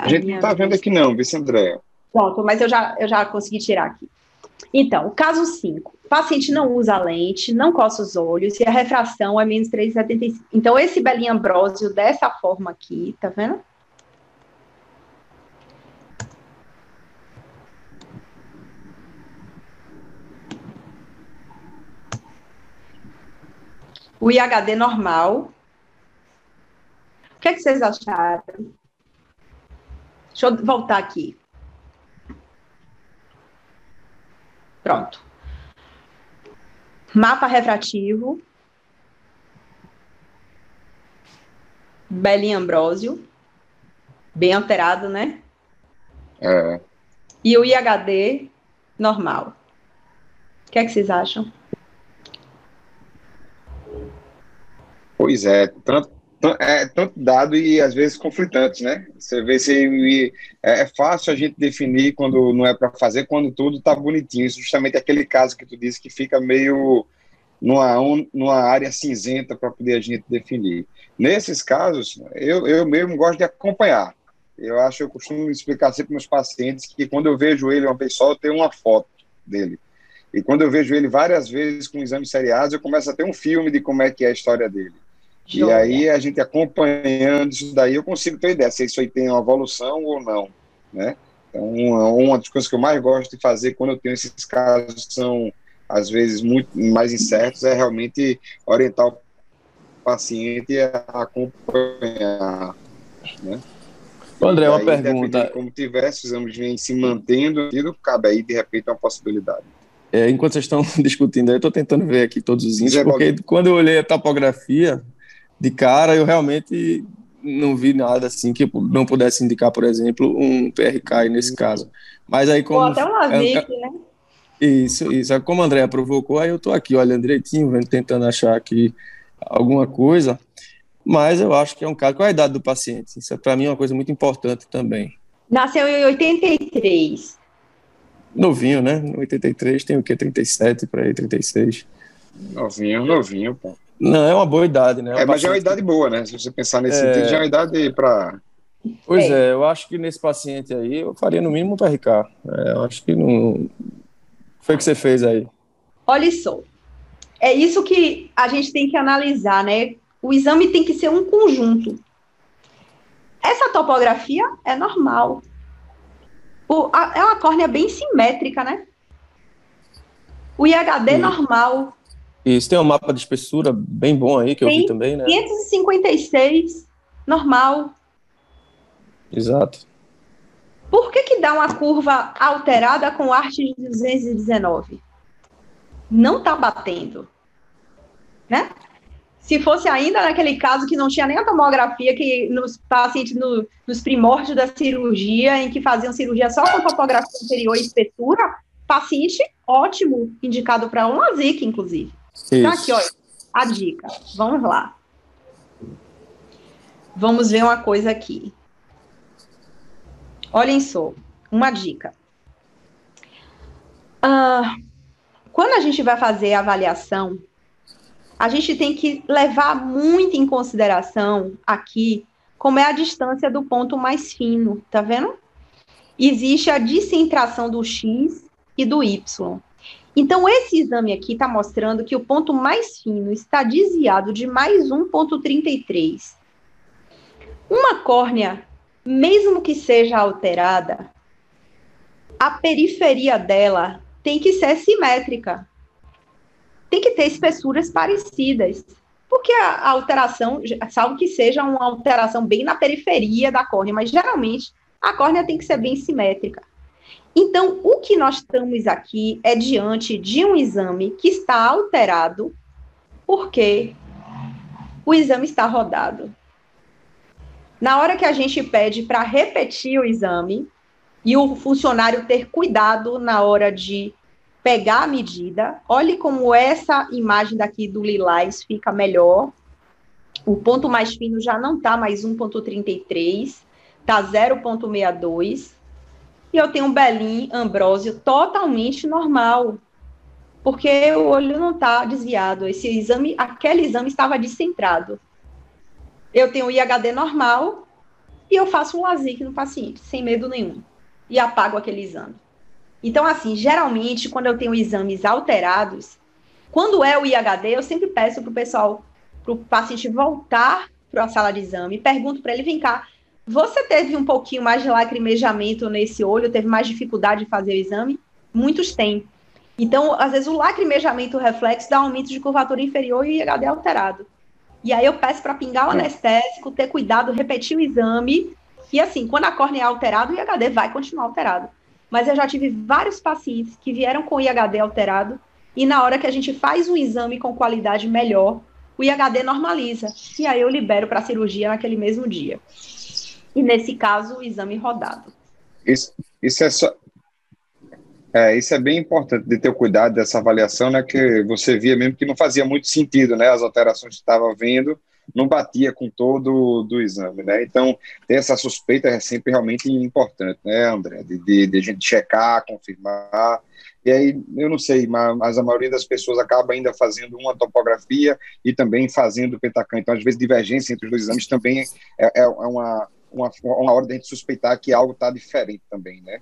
A, a gente não está vendo aqui, não, vice André. Pronto, mas eu já, eu já consegui tirar aqui. Então, o caso 5. O paciente não usa lente, não coça os olhos e a refração é menos 3,75. Então, esse belinha ambrósio dessa forma aqui, tá vendo? o IHD normal. O que, é que vocês acharam? Deixa eu voltar aqui. Pronto. Mapa refrativo. Belém Ambrósio. Bem alterado, né? É. E o IHD normal. O que é que vocês acham? Pois é, tanto, é tanto dado e às vezes conflitantes, né? Você vê se é, é fácil a gente definir quando não é para fazer, quando tudo está bonitinho. Isso justamente é aquele caso que tu disse que fica meio numa, numa área cinzenta para poder a gente definir. Nesses casos, eu, eu mesmo gosto de acompanhar. Eu acho, eu costumo explicar sempre para meus pacientes que quando eu vejo ele uma vez só, eu tenho uma foto dele. E quando eu vejo ele várias vezes com exames seriados, eu começo a ter um filme de como é que é a história dele. E aí a gente acompanhando isso daí, eu consigo ter ideia se isso aí tem uma evolução ou não, né? Então, uma, uma das coisas que eu mais gosto de fazer quando eu tenho esses casos que são, às vezes, muito mais incertos, é realmente orientar o paciente a acompanhar, né? André, uma pergunta. Como tivesse, os exames vêm se mantendo, cabe aí, de repente, uma possibilidade. É, enquanto vocês estão discutindo aí, eu estou tentando ver aqui todos os índices, porque quando eu olhei a topografia, de cara, eu realmente não vi nada assim que não pudesse indicar, por exemplo, um PRK nesse caso. Mas aí como... Ou até um é um... né? Isso, isso. Como a Andrea provocou, aí eu estou aqui olhando direitinho, vendo, tentando achar aqui alguma coisa. Mas eu acho que é um caso. Qual é a idade do paciente? Isso é, para mim é uma coisa muito importante também. Nasceu em 83. Novinho, né? 83 tem o quê? 37 para aí, 36. Novinho, novinho, pô. Não, é uma boa idade, né? É, mas já é uma idade boa, né? Se você pensar nesse é... sentido, já é uma idade para. Pois é. é. eu acho que nesse paciente aí eu faria no mínimo um PRK. É, eu acho que não. Foi o que você fez aí. Olha só. É isso que a gente tem que analisar, né? O exame tem que ser um conjunto. Essa topografia é normal. O, a, é uma córnea bem simétrica, né? O IHD é normal. Isso tem um mapa de espessura bem bom aí, que tem eu vi também, né? 556, normal. Exato. Por que, que dá uma curva alterada com arte de 219? Não está batendo. Né? Se fosse ainda naquele caso que não tinha nem a tomografia, que nos pacientes no, nos primórdios da cirurgia, em que faziam cirurgia só com topografia anterior e espessura, paciente ótimo, indicado para um LASIK, inclusive. Então, aqui, olha, a dica. Vamos lá. Vamos ver uma coisa aqui. Olhem só, uma dica. Uh, quando a gente vai fazer a avaliação, a gente tem que levar muito em consideração aqui como é a distância do ponto mais fino, tá vendo? Existe a descentração do X e do Y. Então, esse exame aqui está mostrando que o ponto mais fino está desviado de mais 1,33. Uma córnea, mesmo que seja alterada, a periferia dela tem que ser simétrica. Tem que ter espessuras parecidas. Porque a, alteração, salvo que seja uma alteração bem na periferia da córnea, mas geralmente a córnea tem que ser bem simétrica. Então, o que nós estamos aqui é diante de um exame que está alterado, porque o exame está rodado. Na hora que a gente pede para repetir o exame, e o funcionário ter cuidado na hora de pegar a medida, olhe como essa imagem daqui do lilás fica melhor. O ponto mais fino já não está mais 1,33, está 0,62 e eu tenho um Belim Ambrósio totalmente normal, porque o olho não está desviado. Esse exame, aquele exame estava descentrado. Eu tenho IHD normal e eu faço um LASIK no paciente, sem medo nenhum, e apago aquele exame. Então, assim, geralmente, quando eu tenho exames alterados, quando é o IHD, eu sempre peço para o pessoal, para o paciente voltar para a sala de exame, pergunto para ele, vem cá, você teve um pouquinho mais de lacrimejamento nesse olho, teve mais dificuldade de fazer o exame? Muitos têm. Então, às vezes, o lacrimejamento o reflexo dá aumento de curvatura inferior e IHD alterado. E aí eu peço para pingar o anestésico, ter cuidado, repetir o exame. E assim, quando a córnea é alterada, o IHD vai continuar alterado. mas eu já tive vários pacientes que vieram com IHD alterado e na hora que a gente faz um exame com qualidade melhor, o IHD normaliza. E aí eu libero para cirurgia naquele mesmo dia. E nesse caso, o exame rodado. Isso, isso é só. É, isso é bem importante de ter o cuidado dessa avaliação, né? Que você via mesmo que não fazia muito sentido, né? As alterações que estava vendo não batia com todo do exame, né? Então, ter essa suspeita é sempre realmente importante, né, André? De, de, de a gente checar, confirmar. E aí, eu não sei, mas a maioria das pessoas acaba ainda fazendo uma topografia e também fazendo pentacan. Então, às vezes, divergência entre os dois exames também é, é, é uma, uma, uma hora de a gente suspeitar que algo está diferente também, né?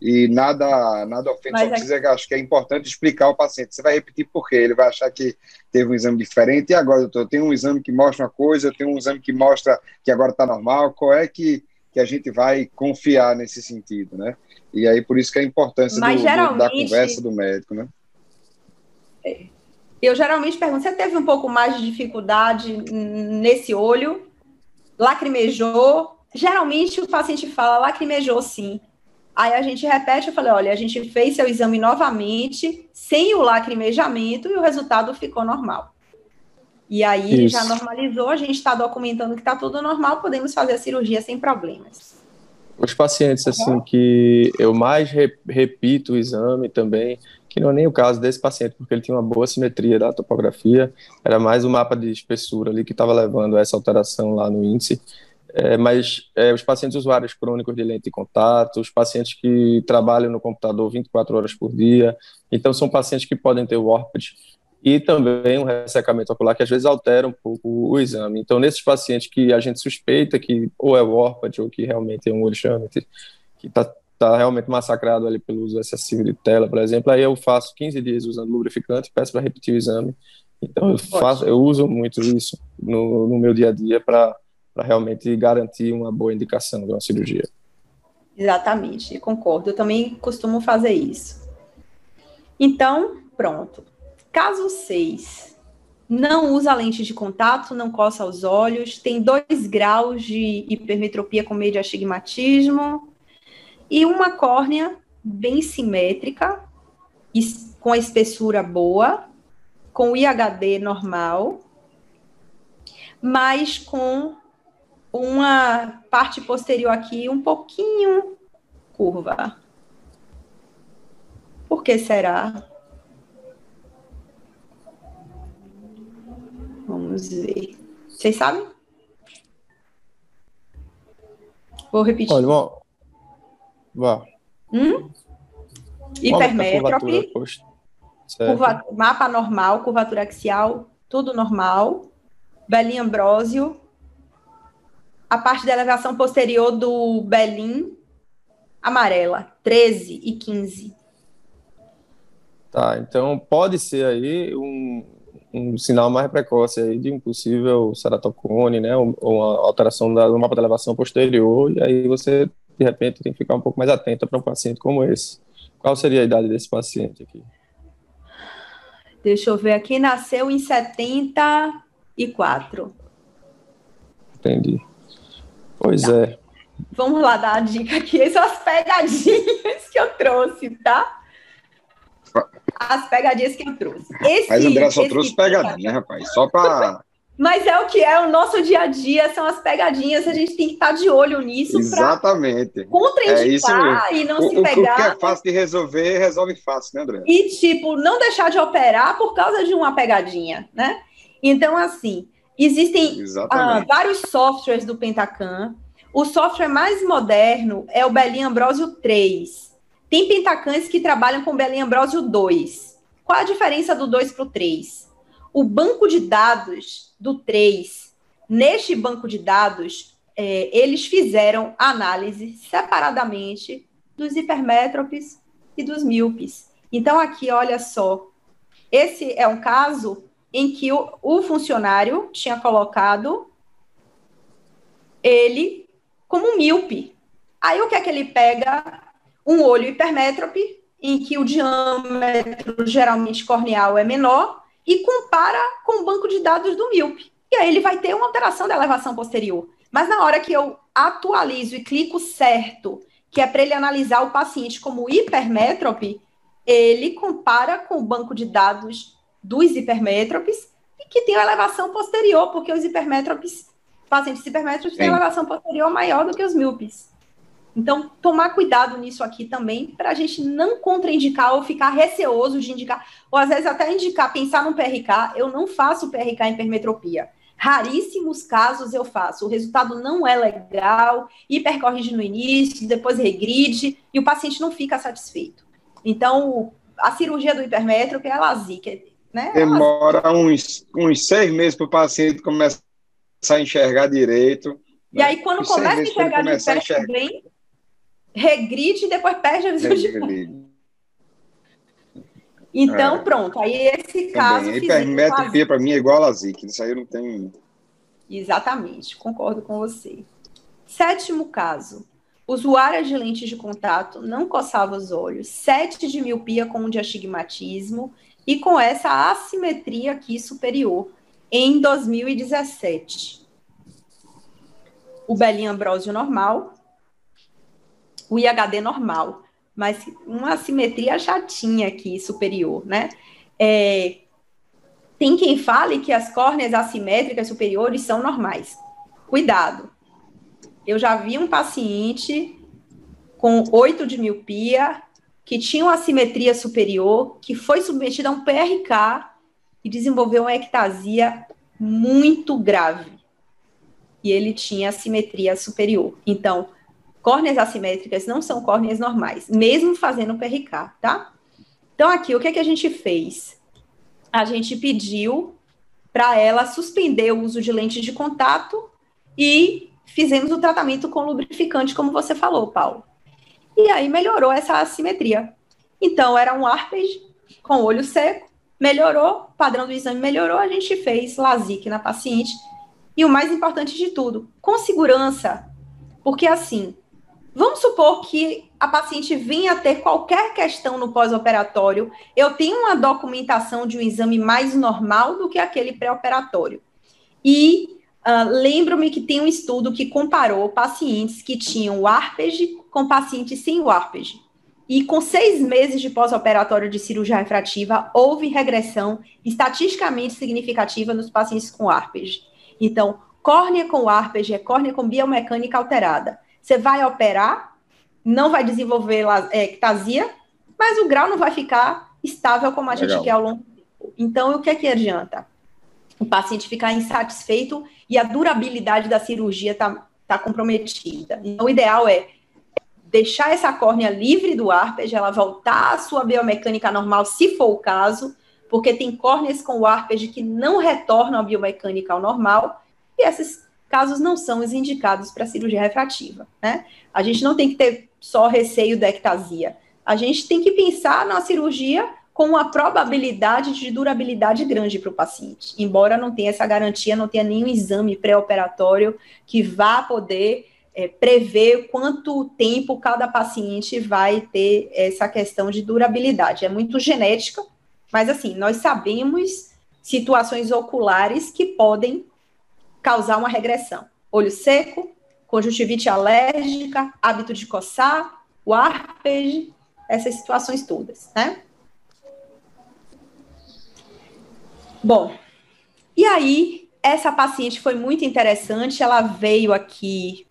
E nada, nada ofende, só precisa, é... acho que é importante explicar ao paciente. Você vai repetir por quê? Ele vai achar que teve um exame diferente. E agora, doutor, eu tenho um exame que mostra uma coisa, eu tenho um exame que mostra que agora está normal. Qual é que, que a gente vai confiar nesse sentido, né? E aí, por isso que é a importância do, do, da conversa do médico, né? É. Eu geralmente pergunto, você teve um pouco mais de dificuldade nesse olho? Lacrimejou? Geralmente o paciente fala, lacrimejou sim. Aí a gente repete, eu falei, olha, a gente fez seu exame novamente, sem o lacrimejamento, e o resultado ficou normal. E aí já normalizou, a gente está documentando que está tudo normal, podemos fazer a cirurgia sem problemas. Os pacientes, assim, que eu mais re repito o exame também, que não é nem o caso desse paciente, porque ele tinha uma boa simetria da topografia, era mais o mapa de espessura ali que estava levando a essa alteração lá no índice. É, mas é, os pacientes usuários crônicos de lente de contato, os pacientes que trabalham no computador 24 horas por dia, então são pacientes que podem ter warped e também um ressecamento ocular que às vezes altera um pouco o exame. Então, nesses pacientes que a gente suspeita que ou é warped ou que realmente é um chante, que está tá realmente massacrado ali pelo uso excessivo de tela, por exemplo, aí eu faço 15 dias usando lubrificante, peço para repetir o exame. Então, eu, faço, eu uso muito isso no, no meu dia a dia para para realmente garantir uma boa indicação de uma cirurgia. Exatamente, concordo. Eu também costumo fazer isso. Então, pronto. Caso 6. Não usa lente de contato, não coça os olhos, tem 2 graus de hipermetropia com meio de astigmatismo e uma córnea bem simétrica, com a espessura boa, com o IHD normal, mas com uma parte posterior aqui um pouquinho curva. Por que será? Vamos ver. Vocês sabem? Vou repetir. Olha, vá. vá. Hum? Hipermétrope. Curva, mapa normal, curvatura axial, tudo normal. Belinha Ambrósio, a parte da elevação posterior do Belin amarela, 13 e 15. Tá, então pode ser aí um, um sinal mais precoce aí de um possível ceratocone, né, ou uma alteração do mapa da elevação posterior, e aí você, de repente, tem que ficar um pouco mais atento para um paciente como esse. Qual seria a idade desse paciente aqui? Deixa eu ver aqui, nasceu em 74. Entendi. Pois tá. é. Vamos lá dar a dica aqui. Essas são as pegadinhas que eu trouxe, tá? As pegadinhas que eu trouxe. Esse, Mas André só trouxe pegadinha, rapaz. Só para. Mas é o que é o nosso dia a dia, são as pegadinhas, a gente tem que estar de olho nisso. Exatamente. Contraindicar é e não o, se pegar. O que é fácil de resolver, resolve fácil, né, André? E, tipo, não deixar de operar por causa de uma pegadinha, né? Então, assim, Existem ah, vários softwares do Pentacan. O software mais moderno é o Belin Ambrosio 3. Tem Pentacans que trabalham com Belin Ambrosio 2. Qual a diferença do 2 para o 3? O banco de dados do 3, neste banco de dados, é, eles fizeram análise separadamente dos hipermétropes e dos míopes. Então, aqui, olha só, esse é um caso em que o, o funcionário tinha colocado ele como míope. Aí o que é que ele pega? Um olho hipermétrope, em que o diâmetro geralmente corneal é menor, e compara com o banco de dados do míope. E aí ele vai ter uma alteração da elevação posterior. Mas na hora que eu atualizo e clico certo que é para ele analisar o paciente como hipermétrope, ele compara com o banco de dados dos hipermétropes e que tem uma elevação posterior, porque os hipermétropes, pacientes hipermétropes têm elevação posterior maior do que os míopes. Então, tomar cuidado nisso aqui também, para a gente não contraindicar ou ficar receoso de indicar, ou às vezes até indicar, pensar no PRK, eu não faço PRK em hipermetropia. Raríssimos casos eu faço. O resultado não é legal, hipercorrige no início, depois regride, e o paciente não fica satisfeito. Então, a cirurgia do hipermétrope é a LASIK, né? Demora uns, uns seis meses para o paciente começar a enxergar direito. E né? aí, quando começa a enxergar de perto bem, regride e depois perde a visão regride. de. Então, é. pronto. Aí, esse caso. Hipermetropia, para mim, é igual a LASIK. Isso aí não tem. Exatamente, concordo com você. Sétimo caso. Usuária de lentes de contato não coçava os olhos, 7 de miopia com um diastigmatismo e com essa assimetria aqui superior em 2017. O Belinha Ambrosio normal, o IHD normal mas uma assimetria chatinha aqui, superior, né? É, tem quem fale que as córneas assimétricas superiores são normais. Cuidado. Eu já vi um paciente com 8 de miopia, que tinha uma assimetria superior, que foi submetido a um PRK e desenvolveu uma ectasia muito grave. E ele tinha assimetria superior. Então, Córneas assimétricas não são córneas normais, mesmo fazendo PRK, tá? Então, aqui, o que, é que a gente fez? A gente pediu para ela suspender o uso de lentes de contato e fizemos o tratamento com lubrificante, como você falou, Paulo. E aí melhorou essa assimetria. Então, era um ARPEG com olho seco, melhorou, padrão do exame melhorou, a gente fez LASIK na paciente. E o mais importante de tudo, com segurança, porque assim, Vamos supor que a paciente venha ter qualquer questão no pós-operatório, eu tenho uma documentação de um exame mais normal do que aquele pré-operatório. E uh, lembro-me que tem um estudo que comparou pacientes que tinham o ARPEG com pacientes sem o ARPEG. E com seis meses de pós-operatório de cirurgia refrativa, houve regressão estatisticamente significativa nos pacientes com ARPEG. Então, córnea com ARPEG é córnea com biomecânica alterada. Você vai operar, não vai desenvolver é, ectasia, mas o grau não vai ficar estável como a Legal. gente quer ao longo do tempo. Então, o que é que adianta? O paciente ficar insatisfeito e a durabilidade da cirurgia está tá comprometida. Então, o ideal é deixar essa córnea livre do ARPEG, ela voltar à sua biomecânica normal, se for o caso, porque tem córneas com o ARPEG que não retornam a biomecânica ao normal, e essas casos não são os indicados para cirurgia refrativa, né? A gente não tem que ter só receio da ectasia. A gente tem que pensar na cirurgia com uma probabilidade de durabilidade grande para o paciente, embora não tenha essa garantia, não tenha nenhum exame pré-operatório que vá poder é, prever quanto tempo cada paciente vai ter essa questão de durabilidade. É muito genética, mas assim, nós sabemos situações oculares que podem causar uma regressão. Olho seco, conjuntivite alérgica, hábito de coçar, o arpege, essas situações todas, né? Bom, e aí, essa paciente foi muito interessante, ela veio aqui,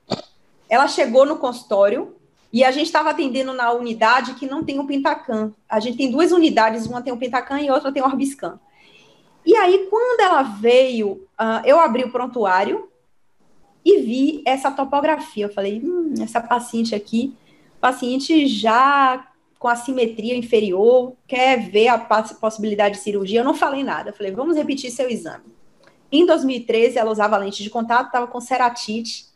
ela chegou no consultório e a gente estava atendendo na unidade que não tem o Pentacan. A gente tem duas unidades, uma tem o Pentacan e outra tem o Orbiscan. E aí, quando ela veio, uh, eu abri o prontuário e vi essa topografia. Eu falei, hum, essa paciente aqui, paciente já com assimetria inferior, quer ver a possibilidade de cirurgia. Eu não falei nada. Eu falei, vamos repetir seu exame. Em 2013, ela usava lente de contato, estava com ceratite.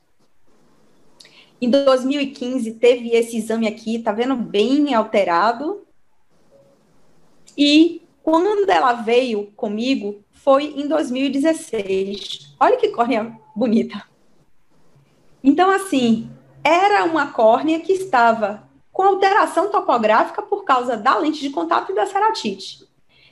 Em 2015, teve esse exame aqui, tá vendo bem alterado. E quando ela veio comigo, foi em 2016. Olha que córnea bonita. Então, assim, era uma córnea que estava com alteração topográfica por causa da lente de contato e da ceratite.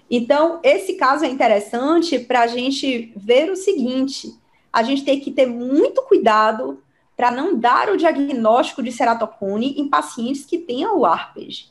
Então, esse caso é interessante para a gente ver o seguinte: a gente tem que ter muito cuidado para não dar o diagnóstico de ceratocone em pacientes que tenham o ARPEG.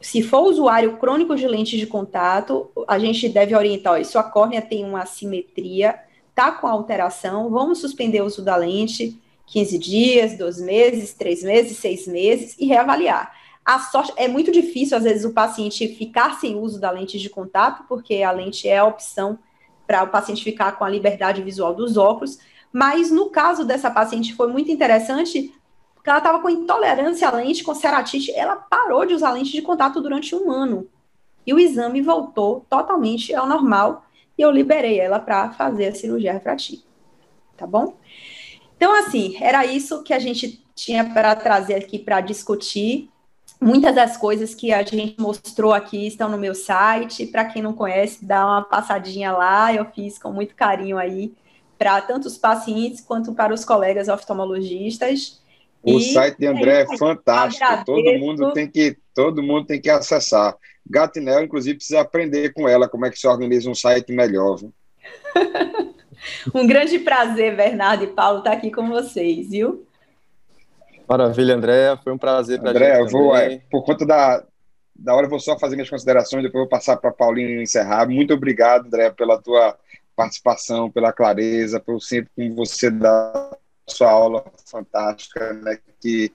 Se for usuário crônico de lentes de contato, a gente deve orientar, ó, sua córnea tem uma assimetria, tá com alteração, vamos suspender o uso da lente 15 dias, 12 meses, 3 meses, 6 meses e reavaliar. A sorte é muito difícil, às vezes, o paciente ficar sem uso da lente de contato, porque a lente é a opção para o paciente ficar com a liberdade visual dos óculos. Mas no caso dessa paciente foi muito interessante, porque ela estava com intolerância à lente, com ceratite, ela parou de usar lente de contato durante um ano. E o exame voltou totalmente ao normal, e eu liberei ela para fazer a cirurgia refrativa. Tá bom? Então, assim, era isso que a gente tinha para trazer aqui para discutir. Muitas das coisas que a gente mostrou aqui estão no meu site. Para quem não conhece, dá uma passadinha lá. Eu fiz com muito carinho aí para tanto os pacientes quanto para os colegas oftalmologistas. O e site de André é, é fantástico. Agradeço. Todo mundo tem que todo mundo tem que acessar. Gatinel, inclusive, precisa aprender com ela como é que se organiza um site melhor. Um grande prazer, Bernardo e Paulo, estar aqui com vocês, viu? Maravilha, André. Foi um prazer para André, eu vou, é, por conta da, da hora, eu vou só fazer minhas considerações, depois vou passar para Paulinho encerrar. Muito obrigado, André, pela tua participação, pela clareza, por sempre com você dar sua aula fantástica, né, que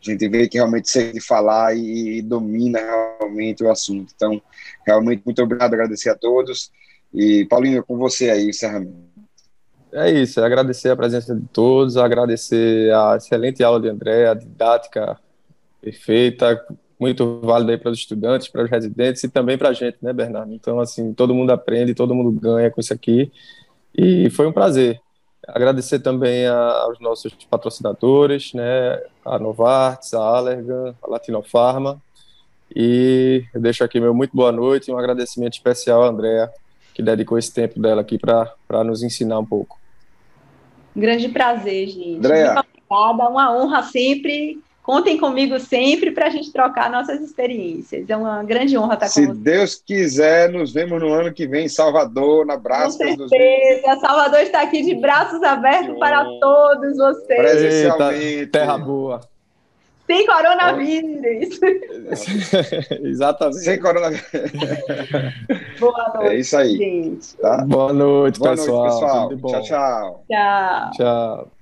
a gente vê que realmente sei de falar e, e, domina realmente o assunto. Então, realmente, muito obrigado, agradecer a todos. E, Paulinho, com você aí, encerramento. É isso, é agradecer a presença de todos, agradecer a excelente aula de André, a didática perfeita, muito válida aí para os estudantes, para os residentes e também para a gente, né, Bernardo? Então, assim, todo mundo aprende, todo mundo ganha com isso aqui e foi um prazer. Agradecer também a, aos nossos patrocinadores, né, a Novartis, a Allergan, a Latinofarma e eu deixo aqui meu muito boa noite e um agradecimento especial à Andréa, que dedicou esse tempo dela aqui para nos ensinar um pouco. Um grande prazer, gente. Andréa. Muito obrigada, uma honra sempre. Contem comigo sempre para a gente trocar nossas experiências. É uma grande honra estar Se com vocês. Se Deus quiser, nos vemos no ano que vem em Salvador, na Braços Com certeza. Salvador está aqui de braços abertos para todos vocês. Presencialmente. Eita, terra boa. Sem coronavírus. Exatamente. Sem coronavírus. Boa noite. É isso aí. Gente. Tá? Boa noite, Boa pessoal. Noite, pessoal. Tchau, tchau. Tchau. Tchau.